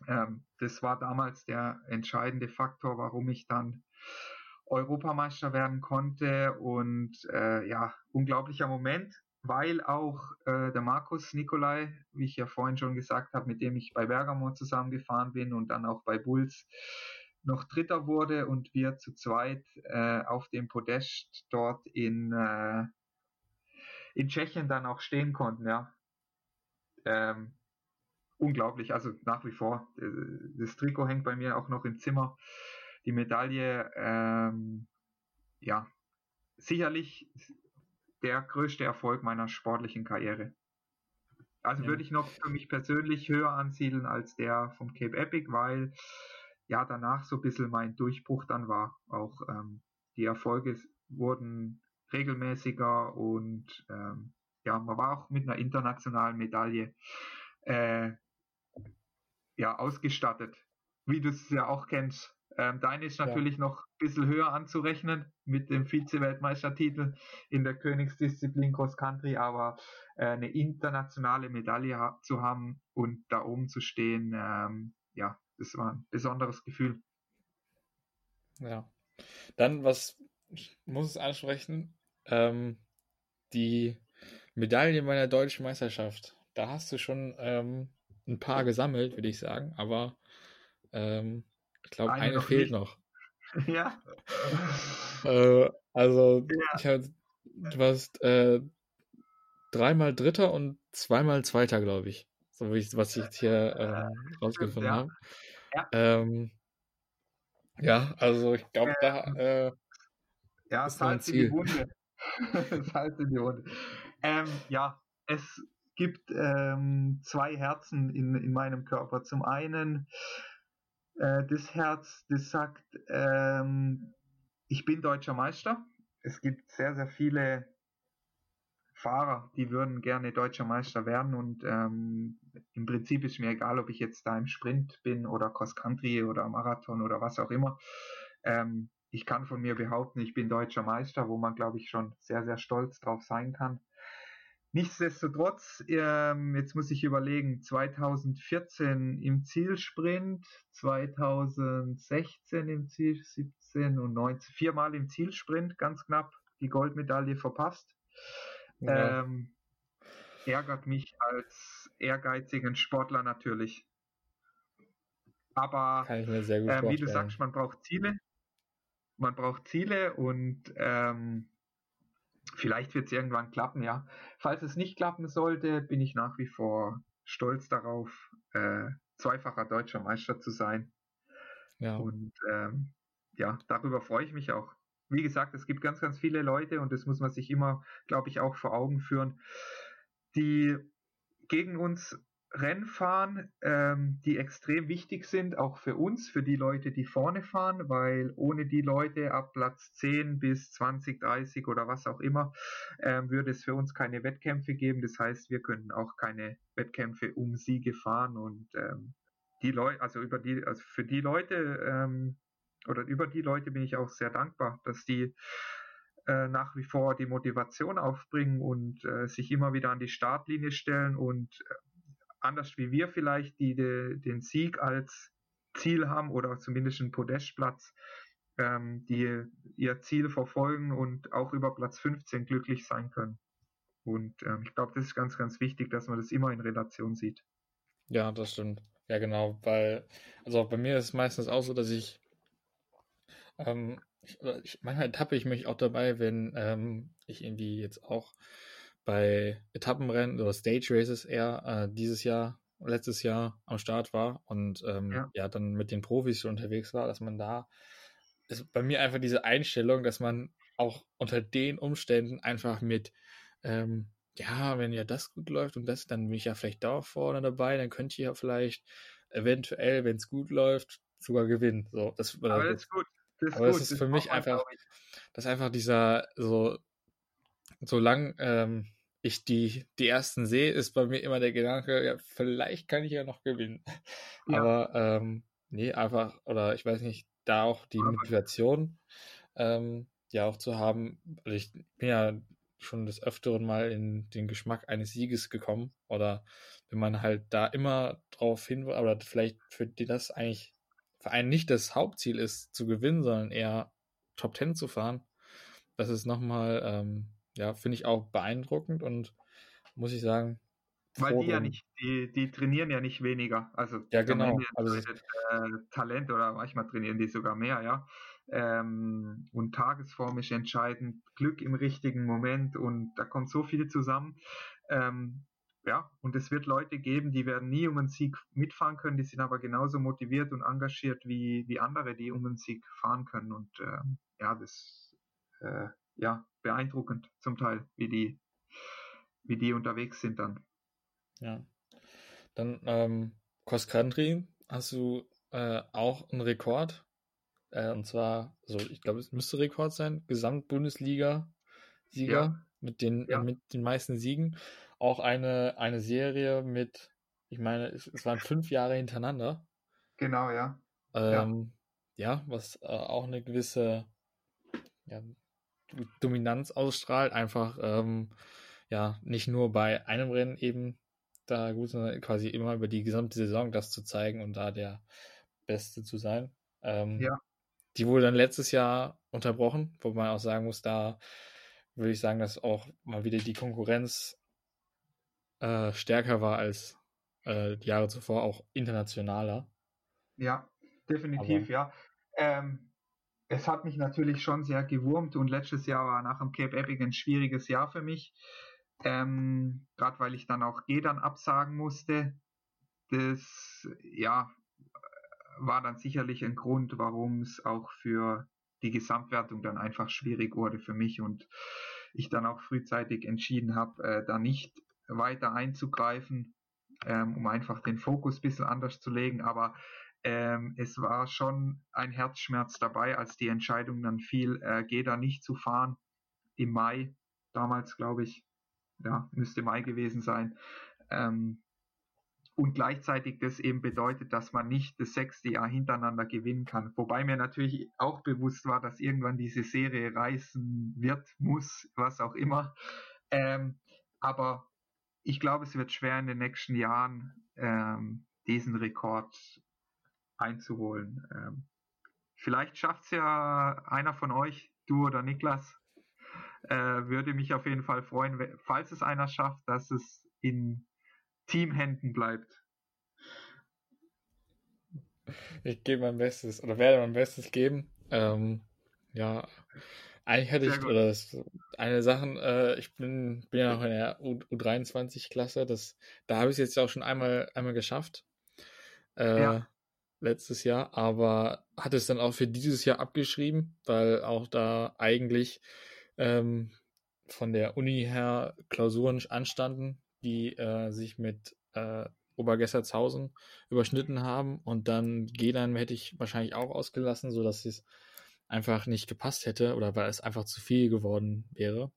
ähm, das war damals der entscheidende Faktor, warum ich dann Europameister werden konnte und äh, ja, unglaublicher Moment weil auch äh, der Markus Nikolai, wie ich ja vorhin schon gesagt habe, mit dem ich bei Bergamo zusammengefahren bin und dann auch bei Bulls noch Dritter wurde und wir zu zweit äh, auf dem Podest dort in, äh, in Tschechien dann auch stehen konnten, ja. Ähm, unglaublich, also nach wie vor. Das Trikot hängt bei mir auch noch im Zimmer. Die Medaille, ähm, ja, sicherlich der größte Erfolg meiner sportlichen Karriere. Also ja. würde ich noch für mich persönlich höher ansiedeln als der von Cape Epic, weil ja danach so ein bisschen mein Durchbruch dann war. Auch ähm, die Erfolge wurden regelmäßiger und ähm, ja, man war auch mit einer internationalen Medaille äh, ja ausgestattet. Wie du es ja auch kennst, ähm, deine ist natürlich ja. noch ein bisschen höher anzurechnen mit dem Vize-Weltmeistertitel in der Königsdisziplin Cross Country, aber äh, eine internationale Medaille ha zu haben und da oben zu stehen, ähm, ja, das war ein besonderes Gefühl. Ja. Dann, was ich muss es ansprechen, ähm, die Medaille meiner deutschen Meisterschaft. Da hast du schon ähm, ein paar gesammelt, würde ich sagen, aber ähm, ich glaube, eine, eine fehlt nicht. noch. Ja. Äh, also, ja. ich hab, du warst äh, dreimal Dritter und zweimal Zweiter, glaube ich. So wie ich, was ich jetzt hier äh, rausgefunden ja. habe. Ja. Ähm, ja, also ich glaube, da äh, Ja, Salz in die Wunde. Salz in die Wunde. Ähm, ja, es gibt ähm, zwei Herzen in, in meinem Körper. Zum einen äh, das Herz, das sagt, ähm, ich bin deutscher Meister. Es gibt sehr, sehr viele Fahrer, die würden gerne deutscher Meister werden und ähm, im Prinzip ist mir egal, ob ich jetzt da im Sprint bin oder Cross Country oder Marathon oder was auch immer. Ähm, ich kann von mir behaupten, ich bin deutscher Meister, wo man glaube ich schon sehr, sehr stolz drauf sein kann. Nichtsdestotrotz, ähm, jetzt muss ich überlegen, 2014 im Zielsprint, 2016 im Ziel, 17 und 19, viermal im Zielsprint, ganz knapp die Goldmedaille verpasst. Ja. Ähm, ärgert mich als ehrgeizigen Sportler natürlich. Aber äh, wie du sagst, man braucht Ziele. Man braucht Ziele und ähm, vielleicht wird es irgendwann klappen, ja. Falls es nicht klappen sollte, bin ich nach wie vor stolz darauf, äh, zweifacher deutscher Meister zu sein. Ja. Und ähm, ja, darüber freue ich mich auch wie gesagt, es gibt ganz, ganz viele Leute und das muss man sich immer, glaube ich, auch vor Augen führen, die gegen uns Rennen fahren, ähm, die extrem wichtig sind, auch für uns, für die Leute, die vorne fahren, weil ohne die Leute ab Platz 10 bis 20, 30 oder was auch immer, ähm, würde es für uns keine Wettkämpfe geben. Das heißt, wir könnten auch keine Wettkämpfe um Siege fahren und ähm, die Leute, also über die, also für die Leute, ähm, oder über die Leute bin ich auch sehr dankbar, dass die äh, nach wie vor die Motivation aufbringen und äh, sich immer wieder an die Startlinie stellen und äh, anders wie wir vielleicht, die de, den Sieg als Ziel haben oder zumindest einen Podestplatz, ähm, die ihr Ziel verfolgen und auch über Platz 15 glücklich sein können. Und ähm, ich glaube, das ist ganz, ganz wichtig, dass man das immer in Relation sieht. Ja, das stimmt. Ja, genau, weil, also bei mir ist es meistens auch so, dass ich ähm, ich, ich, manchmal tappe ich mich auch dabei, wenn ähm, ich irgendwie jetzt auch bei Etappenrennen oder Stage Races eher äh, dieses Jahr, letztes Jahr am Start war und ähm, ja. ja. dann mit den Profis schon unterwegs war, dass man da ist bei mir einfach diese Einstellung, dass man auch unter den Umständen einfach mit ähm, ja, wenn ja das gut läuft und das, dann bin ich ja vielleicht da vorne dabei, dann könnt ihr ja vielleicht eventuell, wenn es gut läuft, sogar gewinnen. So, das, Aber das ist gut. Das Aber gut, es ist für mich einfach, dass einfach dieser, so, solange ähm, ich die, die ersten sehe, ist bei mir immer der Gedanke, ja, vielleicht kann ich ja noch gewinnen. Ja. Aber ähm, nee, einfach, oder ich weiß nicht, da auch die Motivation ähm, ja auch zu haben. Also ich bin ja schon des Öfteren mal in den Geschmack eines Sieges gekommen. Oder wenn man halt da immer drauf hin, oder vielleicht für die das eigentlich Verein nicht das Hauptziel ist, zu gewinnen, sondern eher Top Ten zu fahren, das ist nochmal, ähm, ja, finde ich auch beeindruckend und muss ich sagen. Weil die ja nicht, die, die trainieren ja nicht weniger. Also, ja, genau. Also, äh, Talent oder manchmal trainieren die sogar mehr, ja. Ähm, und Tagesform ist entscheidend, Glück im richtigen Moment und da kommt so viel zusammen. Ähm, ja, und es wird Leute geben, die werden nie um einen Sieg mitfahren können, die sind aber genauso motiviert und engagiert wie, wie andere, die um einen Sieg fahren können. Und äh, ja, das äh, ja beeindruckend zum Teil, wie die, wie die unterwegs sind dann. Ja. Dann ähm, Cross Country hast du äh, auch einen Rekord. Äh, und zwar, so ich glaube, es müsste Rekord sein, Gesamtbundesliga-Sieger ja. mit den ja. mit den meisten Siegen auch eine, eine Serie mit, ich meine, es, es waren fünf Jahre hintereinander. Genau, ja. Ähm, ja. ja. was äh, auch eine gewisse ja, Dominanz ausstrahlt, einfach ähm, ja, nicht nur bei einem Rennen eben da gut, sondern quasi immer über die gesamte Saison das zu zeigen und da der Beste zu sein. Ähm, ja. Die wurde dann letztes Jahr unterbrochen, wo man auch sagen muss, da würde ich sagen, dass auch mal wieder die Konkurrenz äh, stärker war als äh, die Jahre zuvor, auch internationaler. Ja, definitiv, Aber, ja. Ähm, es hat mich natürlich schon sehr gewurmt und letztes Jahr war nach dem Cape Epic ein schwieriges Jahr für mich. Ähm, Gerade weil ich dann auch G dann absagen musste. Das, ja, war dann sicherlich ein Grund, warum es auch für die Gesamtwertung dann einfach schwierig wurde für mich und ich dann auch frühzeitig entschieden habe, äh, da nicht weiter einzugreifen, ähm, um einfach den Fokus ein bisschen anders zu legen. Aber ähm, es war schon ein Herzschmerz dabei, als die Entscheidung dann fiel, äh, geh da nicht zu fahren im Mai, damals glaube ich, ja, müsste Mai gewesen sein. Ähm, und gleichzeitig das eben bedeutet, dass man nicht das sechste Jahr hintereinander gewinnen kann. Wobei mir natürlich auch bewusst war, dass irgendwann diese Serie reißen wird, muss, was auch immer. Ähm, aber ich glaube, es wird schwer in den nächsten Jahren ähm, diesen Rekord einzuholen. Ähm, vielleicht schafft es ja einer von euch, du oder Niklas. Äh, würde mich auf jeden Fall freuen, falls es einer schafft, dass es in Teamhänden bleibt. Ich gebe mein Bestes oder werde mein Bestes geben. Ähm, ja, eigentlich hätte ich, oder das, eine Sache, äh, ich bin, bin ja noch in der U, 23 klasse da habe ich es jetzt auch schon einmal, einmal geschafft. Äh, ja. Letztes Jahr, aber hatte es dann auch für dieses Jahr abgeschrieben, weil auch da eigentlich ähm, von der Uni her Klausuren anstanden, die äh, sich mit äh, Obergessertshausen überschnitten haben und dann Gedan hätte ich wahrscheinlich auch ausgelassen, sodass es einfach nicht gepasst hätte oder weil es einfach zu viel geworden wäre.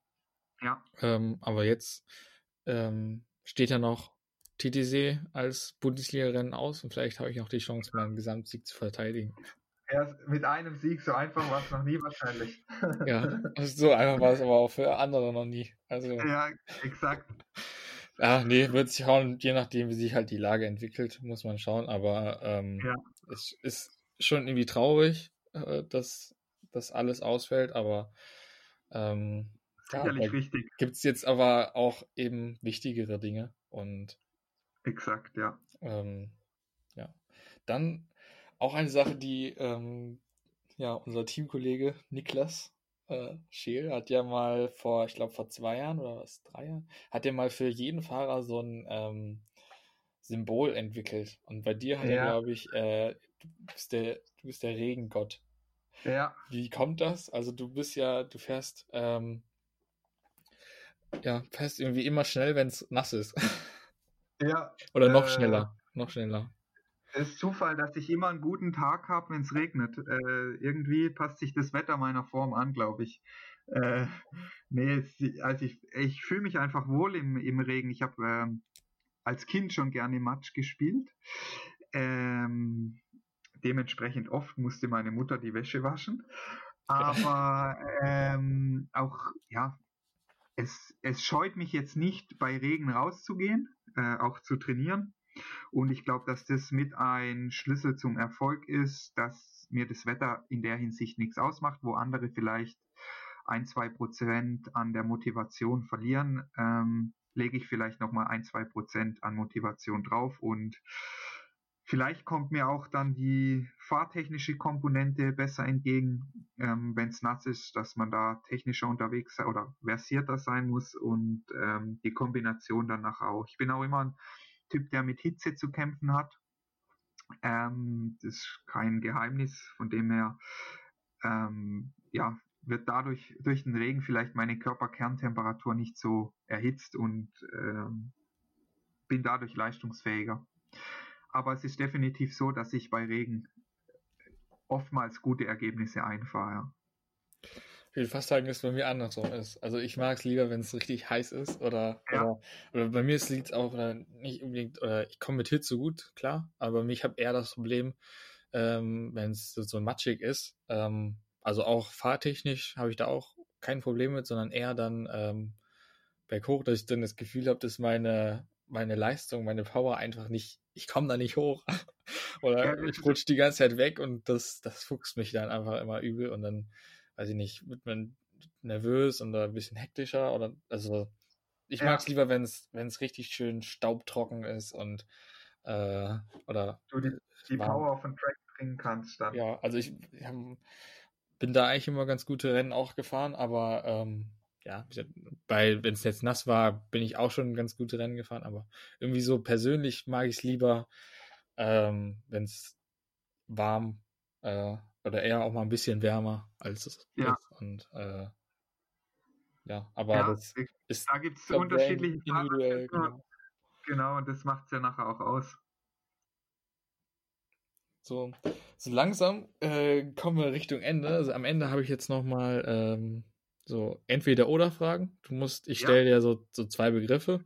Ja. Ähm, aber jetzt ähm, steht ja noch TTC als Bundesliga-Rennen aus und vielleicht habe ich auch die Chance, meinen Gesamtsieg zu verteidigen. Ja, mit einem Sieg so einfach war es noch nie wahrscheinlich. ja, so einfach war es aber auch für andere noch nie. Also, ja, exakt. Ja, nee, wird sich schauen, je nachdem, wie sich halt die Lage entwickelt, muss man schauen. Aber ähm, ja. es ist schon irgendwie traurig, äh, dass das alles ausfällt, aber ähm, sicherlich ja, wichtig. Gibt es jetzt aber auch eben wichtigere Dinge und exakt, ja. Ähm, ja. Dann auch eine Sache, die ähm, ja unser Teamkollege Niklas äh, Scheel hat ja mal vor, ich glaube vor zwei Jahren oder was, drei Jahren, hat ja mal für jeden Fahrer so ein ähm, Symbol entwickelt. Und bei dir hat ja. er, glaube ich, äh, du bist der, du bist der Regengott. Ja. Wie kommt das? Also du bist ja, du fährst, ähm, ja, fährst irgendwie immer schnell, wenn es nass ist. Ja. Oder noch äh, schneller. Noch schneller. Es ist Zufall, dass ich immer einen guten Tag habe, wenn es regnet. Äh, irgendwie passt sich das Wetter meiner Form an, glaube ich. Äh, nee, also ich, ich fühle mich einfach wohl im, im Regen. Ich habe ähm, als Kind schon gerne Matsch gespielt. Ähm, dementsprechend oft musste meine Mutter die Wäsche waschen. Aber ähm, auch, ja, es, es scheut mich jetzt nicht, bei Regen rauszugehen, äh, auch zu trainieren. Und ich glaube, dass das mit ein Schlüssel zum Erfolg ist, dass mir das Wetter in der Hinsicht nichts ausmacht, wo andere vielleicht ein, zwei Prozent an der Motivation verlieren, ähm, lege ich vielleicht nochmal ein, zwei Prozent an Motivation drauf und Vielleicht kommt mir auch dann die fahrtechnische Komponente besser entgegen, ähm, wenn es nass ist, dass man da technischer unterwegs oder versierter sein muss und ähm, die Kombination danach auch. Ich bin auch immer ein Typ, der mit Hitze zu kämpfen hat. Ähm, das ist kein Geheimnis, von dem her ähm, ja, wird dadurch durch den Regen vielleicht meine Körperkerntemperatur nicht so erhitzt und ähm, bin dadurch leistungsfähiger aber es ist definitiv so, dass ich bei Regen oftmals gute Ergebnisse einfahre. Ich würde fast sagen, dass es bei mir andersrum ist. Also ich mag es lieber, wenn es richtig heiß ist oder, ja. oder, oder, bei mir liegt es auch oder nicht unbedingt, oder ich komme mit Hitze gut, klar, aber ich habe eher das Problem, ähm, wenn es so matschig ist. Ähm, also auch fahrtechnisch habe ich da auch kein Problem mit, sondern eher dann ähm, berghoch, dass ich dann das Gefühl habe, dass meine, meine Leistung, meine Power einfach nicht ich komme da nicht hoch. Oder ich rutsche die ganze Zeit weg und das, das fuchst mich dann einfach immer übel und dann, weiß ich nicht, wird man nervös und ein bisschen hektischer oder, also, ich ja. mag es lieber, wenn es, wenn es richtig schön staubtrocken ist und, äh, oder. Du die, die Power auf den Track bringen kannst dann. Ja, also ich, ich hab, bin da eigentlich immer ganz gute Rennen auch gefahren, aber, ähm, ja, weil wenn es jetzt nass war, bin ich auch schon ganz gute Rennen gefahren, aber irgendwie so persönlich mag ich es lieber, ähm, wenn es warm äh, oder eher auch mal ein bisschen wärmer als es ja. ist. Und äh, ja, aber ja, das ist da gibt es unterschiedliche individuell. Genau. genau, und das macht es ja nachher auch aus. So, so langsam äh, kommen wir Richtung Ende. Also am Ende habe ich jetzt nochmal ähm, so entweder oder Fragen. Du musst, ich stelle ja. dir so, so zwei Begriffe.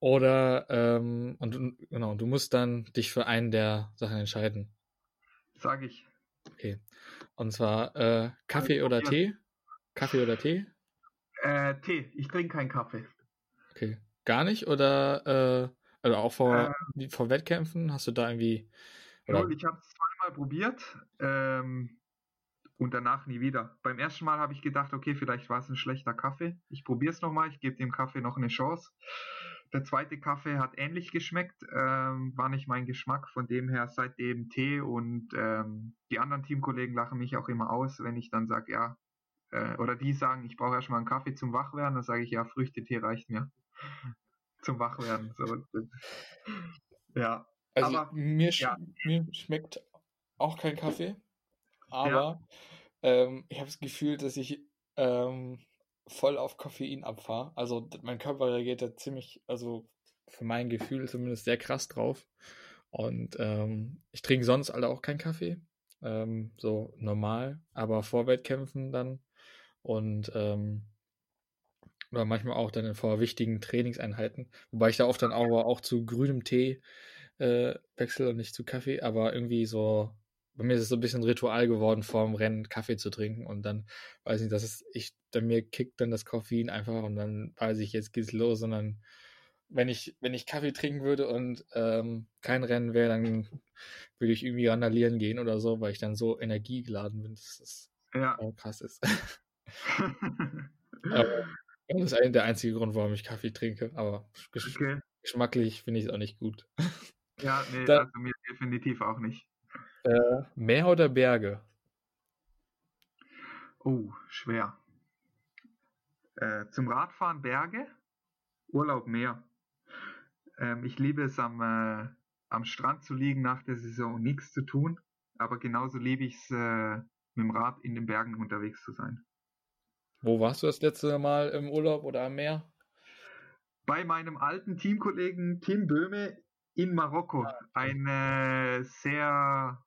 Oder ähm, und genau, du musst dann dich für einen der Sachen entscheiden. Sag ich. Okay. Und zwar äh, Kaffee oder Tee? Kaffee oder Tee? Äh, Tee. Ich trinke keinen Kaffee. Okay. Gar nicht? Oder äh, also auch vor, äh, vor Wettkämpfen? Hast du da irgendwie. Oder? Ich habe es zweimal probiert ähm, und danach nie wieder. Beim ersten Mal habe ich gedacht, okay, vielleicht war es ein schlechter Kaffee. Ich probiere es nochmal, ich gebe dem Kaffee noch eine Chance. Der zweite Kaffee hat ähnlich geschmeckt, ähm, war nicht mein Geschmack, von dem her seitdem Tee und ähm, die anderen Teamkollegen lachen mich auch immer aus, wenn ich dann sage, ja, äh, oder die sagen, ich brauche erstmal einen Kaffee zum Wachwerden, dann sage ich, ja, Früchtetee reicht mir zum Wachwerden. So, ja. Also aber, mir, sch ja. mir schmeckt auch kein Kaffee, aber ja. ähm, ich habe das Gefühl, dass ich ähm, voll auf Koffein abfahre. Also mein Körper reagiert da ziemlich, also für mein Gefühl zumindest sehr krass drauf. Und ähm, ich trinke sonst alle auch keinen Kaffee. Ähm, so normal, aber vor Wettkämpfen dann. Und ähm, oder manchmal auch dann vor wichtigen Trainingseinheiten. Wobei ich da oft dann auch, auch zu grünem Tee äh, wechsle und nicht zu Kaffee, aber irgendwie so bei mir ist es so ein bisschen Ritual geworden, vor dem Rennen Kaffee zu trinken und dann weiß ich, dass es, ich, bei mir kickt dann das Koffein einfach und dann weiß ich, jetzt geht's los und dann, wenn ich, wenn ich Kaffee trinken würde und ähm, kein Rennen wäre, dann würde ich irgendwie randalieren gehen oder so, weil ich dann so energiegeladen bin, dass das ja. krass ist. aber, das ist eigentlich der einzige Grund, warum ich Kaffee trinke, aber okay. geschmacklich finde ich es auch nicht gut. Ja, nee, dann, also mir definitiv auch nicht. Äh, Meer oder Berge? Oh, schwer. Äh, zum Radfahren Berge, Urlaub Meer. Ähm, ich liebe es am, äh, am Strand zu liegen nach der Saison nichts zu tun, aber genauso liebe ich es äh, mit dem Rad in den Bergen unterwegs zu sein. Wo warst du das letzte Mal im Urlaub oder am Meer? Bei meinem alten Teamkollegen Tim Böhme in Marokko. Ah, Ein äh, sehr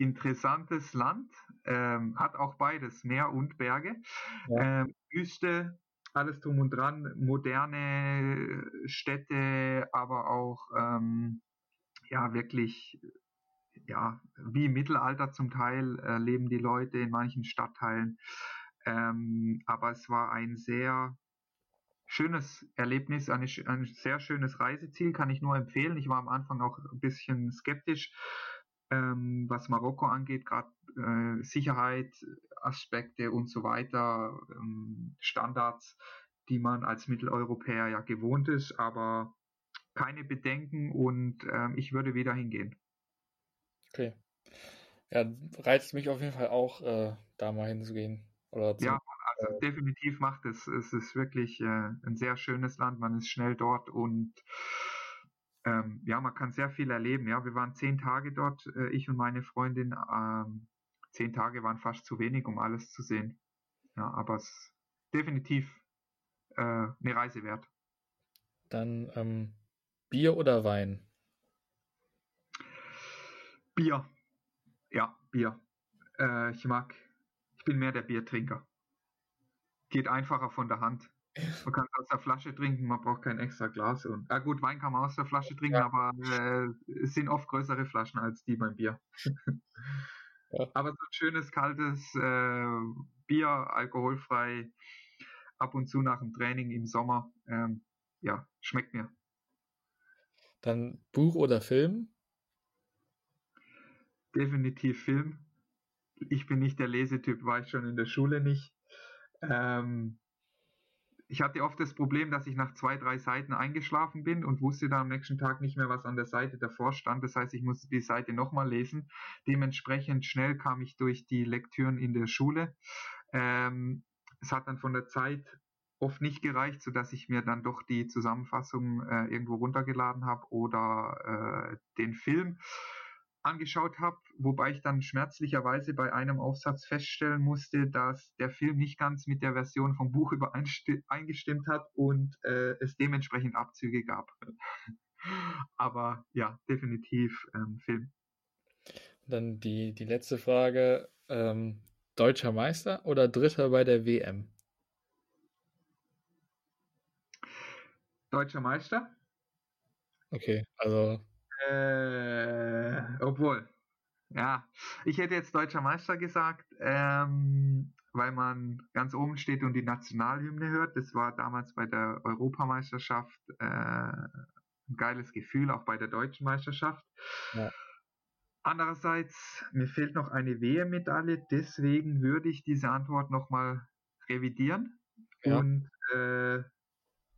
interessantes Land, ähm, hat auch beides, Meer und Berge. Ja. Ähm, Wüste, alles drum und dran, moderne Städte, aber auch ähm, ja wirklich ja wie im Mittelalter zum Teil äh, leben die Leute in manchen Stadtteilen. Ähm, aber es war ein sehr schönes Erlebnis, eine, ein sehr schönes Reiseziel, kann ich nur empfehlen. Ich war am Anfang auch ein bisschen skeptisch, ähm, was Marokko angeht, gerade äh, Sicherheit, Aspekte und so weiter, ähm, Standards, die man als Mitteleuropäer ja gewohnt ist, aber keine Bedenken und ähm, ich würde wieder hingehen. Okay. Ja, reizt mich auf jeden Fall auch, äh, da mal hinzugehen. Oder ja, also äh, definitiv macht es. Es ist wirklich äh, ein sehr schönes Land, man ist schnell dort und ähm, ja, man kann sehr viel erleben. Ja, wir waren zehn Tage dort, äh, ich und meine Freundin. Ähm, zehn Tage waren fast zu wenig, um alles zu sehen. Ja, aber es ist definitiv äh, eine Reise wert. Dann ähm, Bier oder Wein? Bier. Ja, Bier. Äh, ich mag, ich bin mehr der Biertrinker. Geht einfacher von der Hand. Man kann es aus der Flasche trinken, man braucht kein extra Glas. Und, ah gut, Wein kann man aus der Flasche trinken, ja. aber äh, es sind oft größere Flaschen als die beim Bier. ja. Aber so ein schönes, kaltes äh, Bier, alkoholfrei, ab und zu nach dem Training im Sommer, ähm, ja, schmeckt mir. Dann Buch oder Film? Definitiv Film. Ich bin nicht der Lesetyp, war ich schon in der Schule nicht. Ähm, ich hatte oft das Problem, dass ich nach zwei, drei Seiten eingeschlafen bin und wusste dann am nächsten Tag nicht mehr, was an der Seite davor stand. Das heißt, ich musste die Seite nochmal lesen. Dementsprechend schnell kam ich durch die Lektüren in der Schule. Ähm, es hat dann von der Zeit oft nicht gereicht, sodass ich mir dann doch die Zusammenfassung äh, irgendwo runtergeladen habe oder äh, den Film. Angeschaut habe, wobei ich dann schmerzlicherweise bei einem Aufsatz feststellen musste, dass der Film nicht ganz mit der Version vom Buch übereingestimmt hat und äh, es dementsprechend Abzüge gab. Aber ja, definitiv ähm, Film. Dann die, die letzte Frage. Ähm, deutscher Meister oder Dritter bei der WM? Deutscher Meister. Okay, also äh, obwohl, ja, ich hätte jetzt deutscher Meister gesagt, ähm, weil man ganz oben steht und die Nationalhymne hört. Das war damals bei der Europameisterschaft äh, ein geiles Gefühl, auch bei der deutschen Meisterschaft. Ja. Andererseits, mir fehlt noch eine WM-Medaille, deswegen würde ich diese Antwort nochmal revidieren ja. und äh,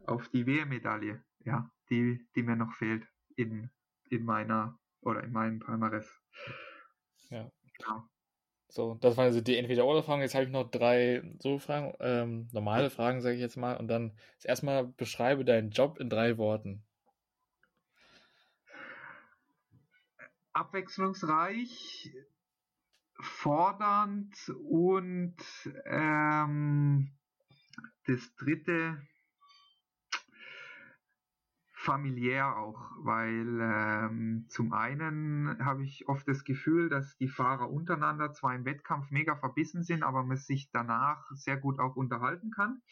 auf die WM-Medaille, ja, die, die mir noch fehlt in in meiner oder in meinem Palmares. Ja. ja. So, das waren also die Entweder-Oder-Fragen. Jetzt habe ich noch drei so Fragen, ähm, normale Fragen, sage ich jetzt mal. Und dann erstmal beschreibe deinen Job in drei Worten. Abwechslungsreich, fordernd und ähm, das dritte familiär auch, weil ähm, zum einen habe ich oft das Gefühl, dass die Fahrer untereinander zwar im Wettkampf mega verbissen sind, aber man sich danach sehr gut auch unterhalten kann.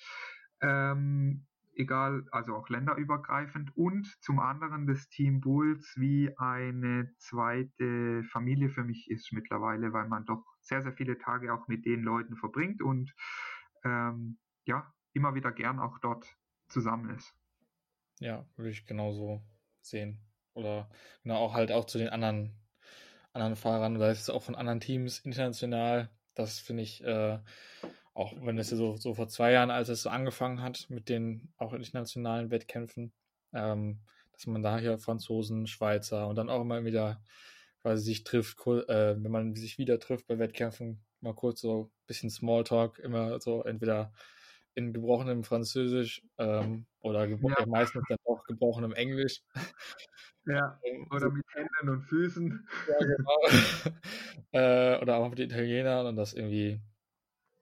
Ähm, egal, also auch länderübergreifend und zum anderen das Team Bulls wie eine zweite Familie für mich ist mittlerweile, weil man doch sehr, sehr viele Tage auch mit den Leuten verbringt und ähm, ja, immer wieder gern auch dort zusammen ist. Ja, würde ich genauso sehen. Oder genau auch halt auch zu den anderen, anderen Fahrern ist es auch von anderen Teams international. Das finde ich, äh, auch wenn es ja so, so vor zwei Jahren, als es so angefangen hat mit den auch internationalen Wettkämpfen, ähm, dass man da hier Franzosen, Schweizer und dann auch immer wieder quasi sich trifft, äh, wenn man sich wieder trifft bei Wettkämpfen, mal kurz so ein bisschen Smalltalk, immer so entweder in gebrochenem Französisch ähm, oder gebro ja. meistens dann auch gebrochenem Englisch. Ja, ähm, oder mit Händen und Füßen. Ja, genau. äh, oder auch mit den Italienern und das irgendwie,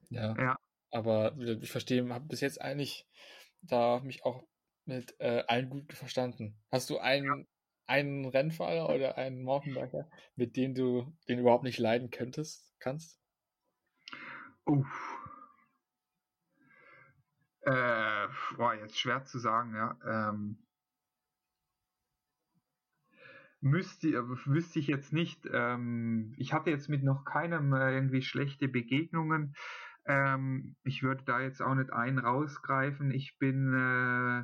ja. ja. Aber ich verstehe, habe bis jetzt eigentlich da mich auch mit äh, allen gut verstanden. Hast du einen, ja. einen Rennfahrer oder einen Mountainbiker, mit dem du den überhaupt nicht leiden könntest, kannst? Uff. Äh, boah, jetzt schwer zu sagen, ja. Ähm, müsste, wüsste ich jetzt nicht. Ähm, ich hatte jetzt mit noch keinem äh, irgendwie schlechte Begegnungen. Ähm, ich würde da jetzt auch nicht einen rausgreifen. Ich bin äh,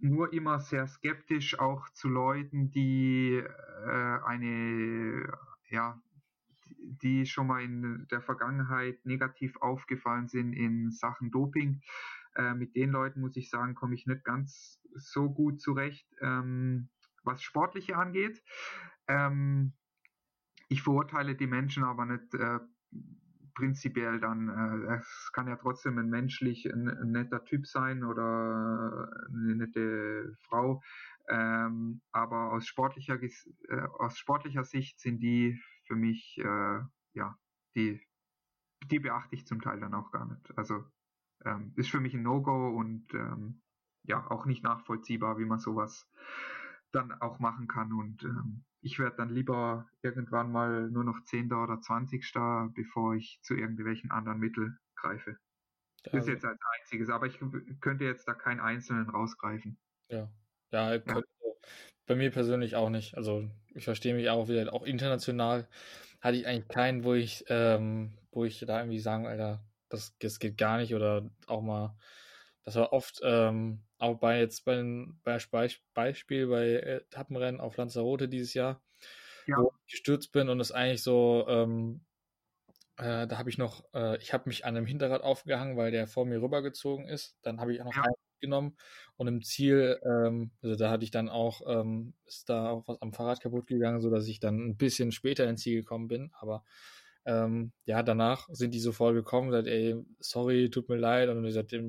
nur immer sehr skeptisch auch zu Leuten, die äh, eine ja die schon mal in der Vergangenheit negativ aufgefallen sind in Sachen Doping. Äh, mit den Leuten muss ich sagen, komme ich nicht ganz so gut zurecht, ähm, was Sportliche angeht. Ähm, ich verurteile die Menschen aber nicht äh, prinzipiell dann. Äh, es kann ja trotzdem ein menschlich ein, ein netter Typ sein oder eine nette Frau. Ähm, aber aus sportlicher, äh, aus sportlicher Sicht sind die für mich, äh, ja, die, die beachte ich zum Teil dann auch gar nicht. Also ähm, ist für mich ein No-Go und ähm, ja, auch nicht nachvollziehbar, wie man sowas dann auch machen kann. Und ähm, ich werde dann lieber irgendwann mal nur noch Zehnter oder Zwanzigster, bevor ich zu irgendwelchen anderen Mitteln greife. Das ist jetzt als einziges, aber ich könnte jetzt da keinen einzelnen rausgreifen. Ja, ja, ja. Bei mir persönlich auch nicht. Also ich verstehe mich auch wieder, auch international hatte ich eigentlich keinen, wo ich, ähm, wo ich da irgendwie sagen, Alter, das, das geht gar nicht oder auch mal, das war oft, ähm, auch bei jetzt bei, bei Beispiel bei Etappenrennen auf Lanzarote dieses Jahr, ja. wo ich gestürzt bin und es eigentlich so, ähm, äh, da habe ich noch, äh, ich habe mich an einem Hinterrad aufgehangen, weil der vor mir rübergezogen ist. Dann habe ich auch noch ja. einen genommen und im Ziel, ähm, also da hatte ich dann auch, ähm, ist da auch was am Fahrrad kaputt gegangen, so dass ich dann ein bisschen später ins Ziel gekommen bin, aber ähm, ja, danach sind die sofort gekommen, gesagt, ey, sorry, tut mir leid. Und ich sagte,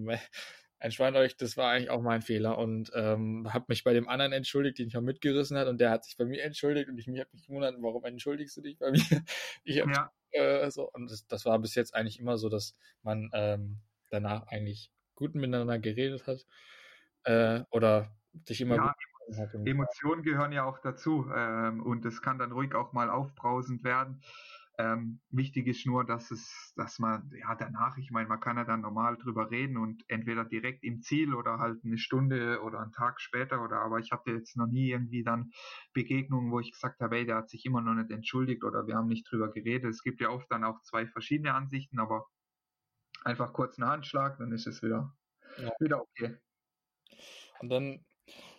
entspannt euch, das war eigentlich auch mein Fehler. Und ähm, habe mich bei dem anderen entschuldigt, den ich auch mitgerissen hat. Und der hat sich bei mir entschuldigt. Und ich mich habe mich gewundert, warum entschuldigst du dich bei mir? Ich hab, ja. äh, so. Und das, das, war bis jetzt eigentlich immer so, dass man ähm, danach eigentlich gut miteinander geredet hat äh, oder sich immer ja, hat. Emotionen gehören ja auch dazu ähm, und es kann dann ruhig auch mal aufbrausend werden. Ähm, wichtig ist nur, dass es, dass man, ja, danach, ich meine, man kann ja dann normal drüber reden und entweder direkt im Ziel oder halt eine Stunde oder einen Tag später oder, aber ich hatte jetzt noch nie irgendwie dann Begegnungen, wo ich gesagt habe, hey, der hat sich immer noch nicht entschuldigt oder wir haben nicht drüber geredet. Es gibt ja oft dann auch zwei verschiedene Ansichten, aber einfach kurz einen Handschlag, dann ist es wieder, ja. wieder okay. Und dann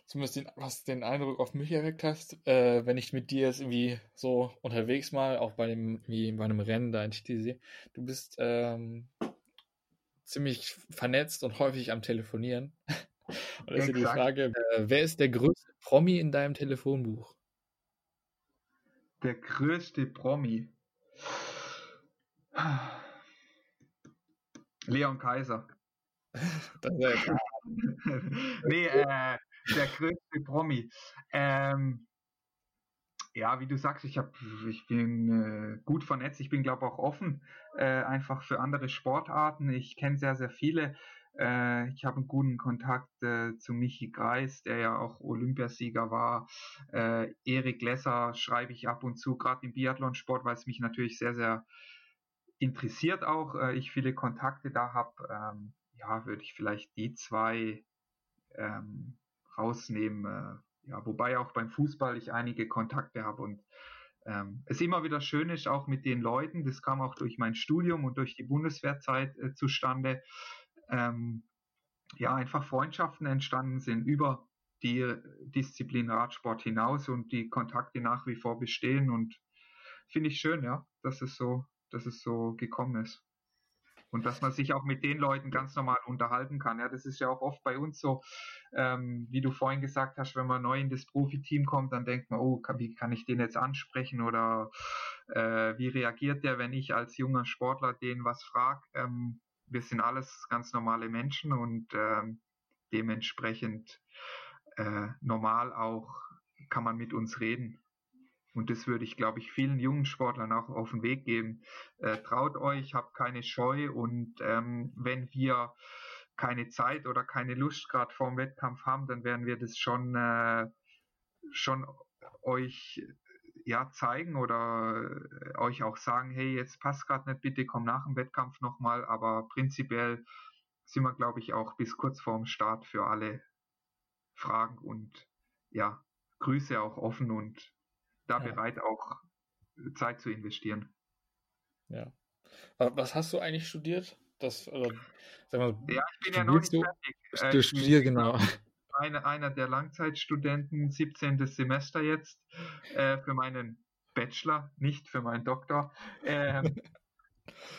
zumindest den, was den Eindruck auf mich erweckt hast, äh, wenn ich mit dir jetzt irgendwie so unterwegs mal, auch bei dem, wie bei einem Rennen da in TTC, du bist ähm, ziemlich vernetzt und häufig am Telefonieren. und das ist die Frage, äh, wer ist der größte Promi in deinem Telefonbuch? Der größte Promi. Leon Kaiser. das ja nee, äh, der größte Promi. Ähm, ja, wie du sagst, ich hab, ich bin äh, gut vernetzt, ich bin glaube auch offen, äh, einfach für andere Sportarten. Ich kenne sehr, sehr viele. Äh, ich habe einen guten Kontakt äh, zu Michi Greis, der ja auch Olympiasieger war. Äh, Erik Lesser schreibe ich ab und zu, gerade im Biathlonsport, weil es mich natürlich sehr, sehr interessiert auch. Äh, ich viele Kontakte da habe. Ähm, ja, würde ich vielleicht die zwei ähm, rausnehmen. Äh, ja, wobei auch beim Fußball ich einige Kontakte habe und ähm, es immer wieder schön ist, auch mit den Leuten, das kam auch durch mein Studium und durch die Bundeswehrzeit äh, zustande, ähm, ja, einfach Freundschaften entstanden sind über die Disziplin Radsport hinaus und die Kontakte nach wie vor bestehen und finde ich schön, ja, dass es so, dass es so gekommen ist und dass man sich auch mit den Leuten ganz normal unterhalten kann. Ja, das ist ja auch oft bei uns so, ähm, wie du vorhin gesagt hast, wenn man neu in das Profiteam kommt, dann denkt man, oh, wie kann ich den jetzt ansprechen oder äh, wie reagiert der, wenn ich als junger Sportler den was frage? Ähm, wir sind alles ganz normale Menschen und ähm, dementsprechend äh, normal auch kann man mit uns reden. Und das würde ich, glaube ich, vielen jungen Sportlern auch auf den Weg geben. Äh, traut euch, habt keine Scheu und ähm, wenn wir keine Zeit oder keine Lust gerade vor dem Wettkampf haben, dann werden wir das schon, äh, schon euch ja zeigen oder äh, euch auch sagen, hey, jetzt passt gerade nicht, bitte komm nach dem Wettkampf nochmal. Aber prinzipiell sind wir, glaube ich, auch bis kurz vorm Start für alle Fragen und ja, Grüße auch offen und da ja. bereit, auch Zeit zu investieren. Ja. Was hast du eigentlich studiert? Das, oder, sag mal, ja, ich bin ja noch nicht fertig. Äh, studier, genau. Eine, einer der Langzeitstudenten, 17. Semester jetzt, äh, für meinen Bachelor, nicht für meinen Doktor. Ähm,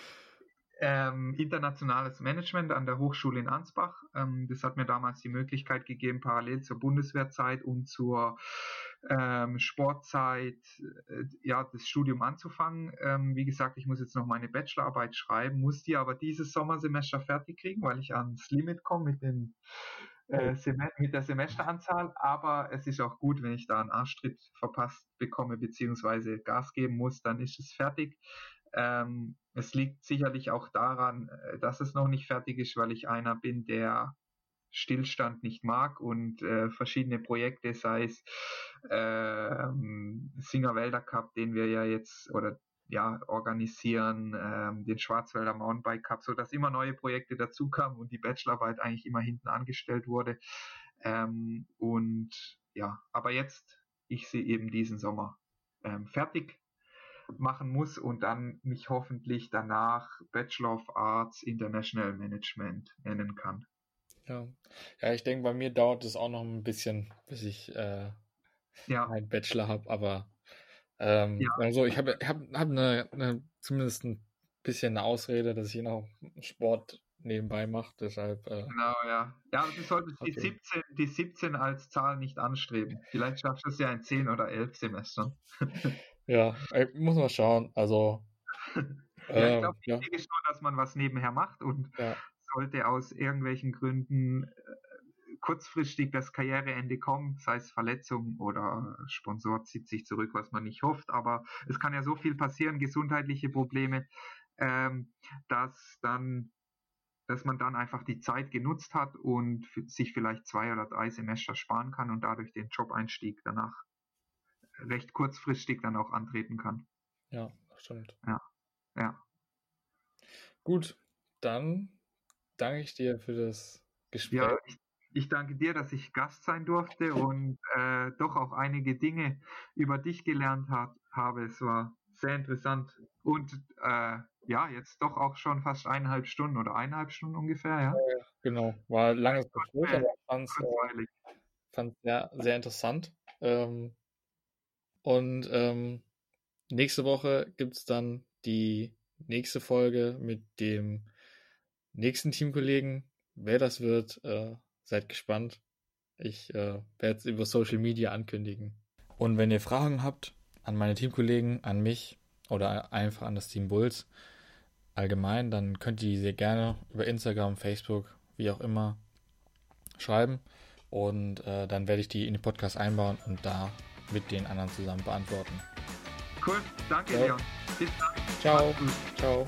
ähm, internationales Management an der Hochschule in Ansbach. Ähm, das hat mir damals die Möglichkeit gegeben, parallel zur Bundeswehrzeit und zur ähm, Sportzeit, äh, ja, das Studium anzufangen. Ähm, wie gesagt, ich muss jetzt noch meine Bachelorarbeit schreiben, muss die aber dieses Sommersemester fertig kriegen, weil ich ans Limit komme mit den äh, mit der Semesteranzahl, aber es ist auch gut, wenn ich da einen Arschtritt verpasst bekomme, beziehungsweise Gas geben muss, dann ist es fertig. Ähm, es liegt sicherlich auch daran, äh, dass es noch nicht fertig ist, weil ich einer bin, der Stillstand nicht mag und äh, verschiedene Projekte, sei es äh, Singer Wälder Cup, den wir ja jetzt oder ja organisieren, ähm, den Schwarzwälder Mountainbike Cup, so dass immer neue Projekte dazukamen und die Bachelorarbeit eigentlich immer hinten angestellt wurde. Ähm, und ja, aber jetzt ich sie eben diesen Sommer ähm, fertig machen muss und dann mich hoffentlich danach Bachelor of Arts International Management nennen kann. Ja, ja ich denke, bei mir dauert es auch noch ein bisschen, bis ich äh, ja. meinen Bachelor habe, aber ähm, ja. also ich habe hab, hab eine, eine, zumindest ein bisschen eine Ausrede, dass ich noch Sport nebenbei mache, deshalb. Äh, genau, ja. Ja, du solltest okay. die, 17, die 17 als Zahl nicht anstreben. Vielleicht schaffst du es ja in 10 oder 11 Semestern. ja, muss man schauen. Also. ja, ich glaube, ähm, wichtig ja. ist nur, dass man was nebenher macht und ja sollte aus irgendwelchen Gründen äh, kurzfristig das Karriereende kommen, sei es Verletzung oder Sponsor zieht sich zurück, was man nicht hofft, aber es kann ja so viel passieren, gesundheitliche Probleme, ähm, dass dann dass man dann einfach die Zeit genutzt hat und sich vielleicht zwei oder drei Semester sparen kann und dadurch den Job-Einstieg danach recht kurzfristig dann auch antreten kann. Ja, stimmt. Ja, ja. Gut, dann danke ich dir für das Gespräch. Ja, ich, ich danke dir, dass ich Gast sein durfte und äh, doch auch einige Dinge über dich gelernt hat, habe. Es war sehr interessant und äh, ja, jetzt doch auch schon fast eineinhalb Stunden oder eineinhalb Stunden ungefähr, ja. Genau, war ein langes Gespräch, aber ich fand es äh, sehr, sehr interessant. Ähm, und ähm, nächste Woche gibt es dann die nächste Folge mit dem nächsten Teamkollegen. Wer das wird, äh, seid gespannt. Ich äh, werde es über Social Media ankündigen. Und wenn ihr Fragen habt an meine Teamkollegen, an mich oder einfach an das Team Bulls, allgemein, dann könnt ihr sie gerne über Instagram, Facebook, wie auch immer schreiben. Und äh, dann werde ich die in den Podcast einbauen und da mit den anderen zusammen beantworten. Cool, danke, Leon. Bis dann. Ciao. Ciao.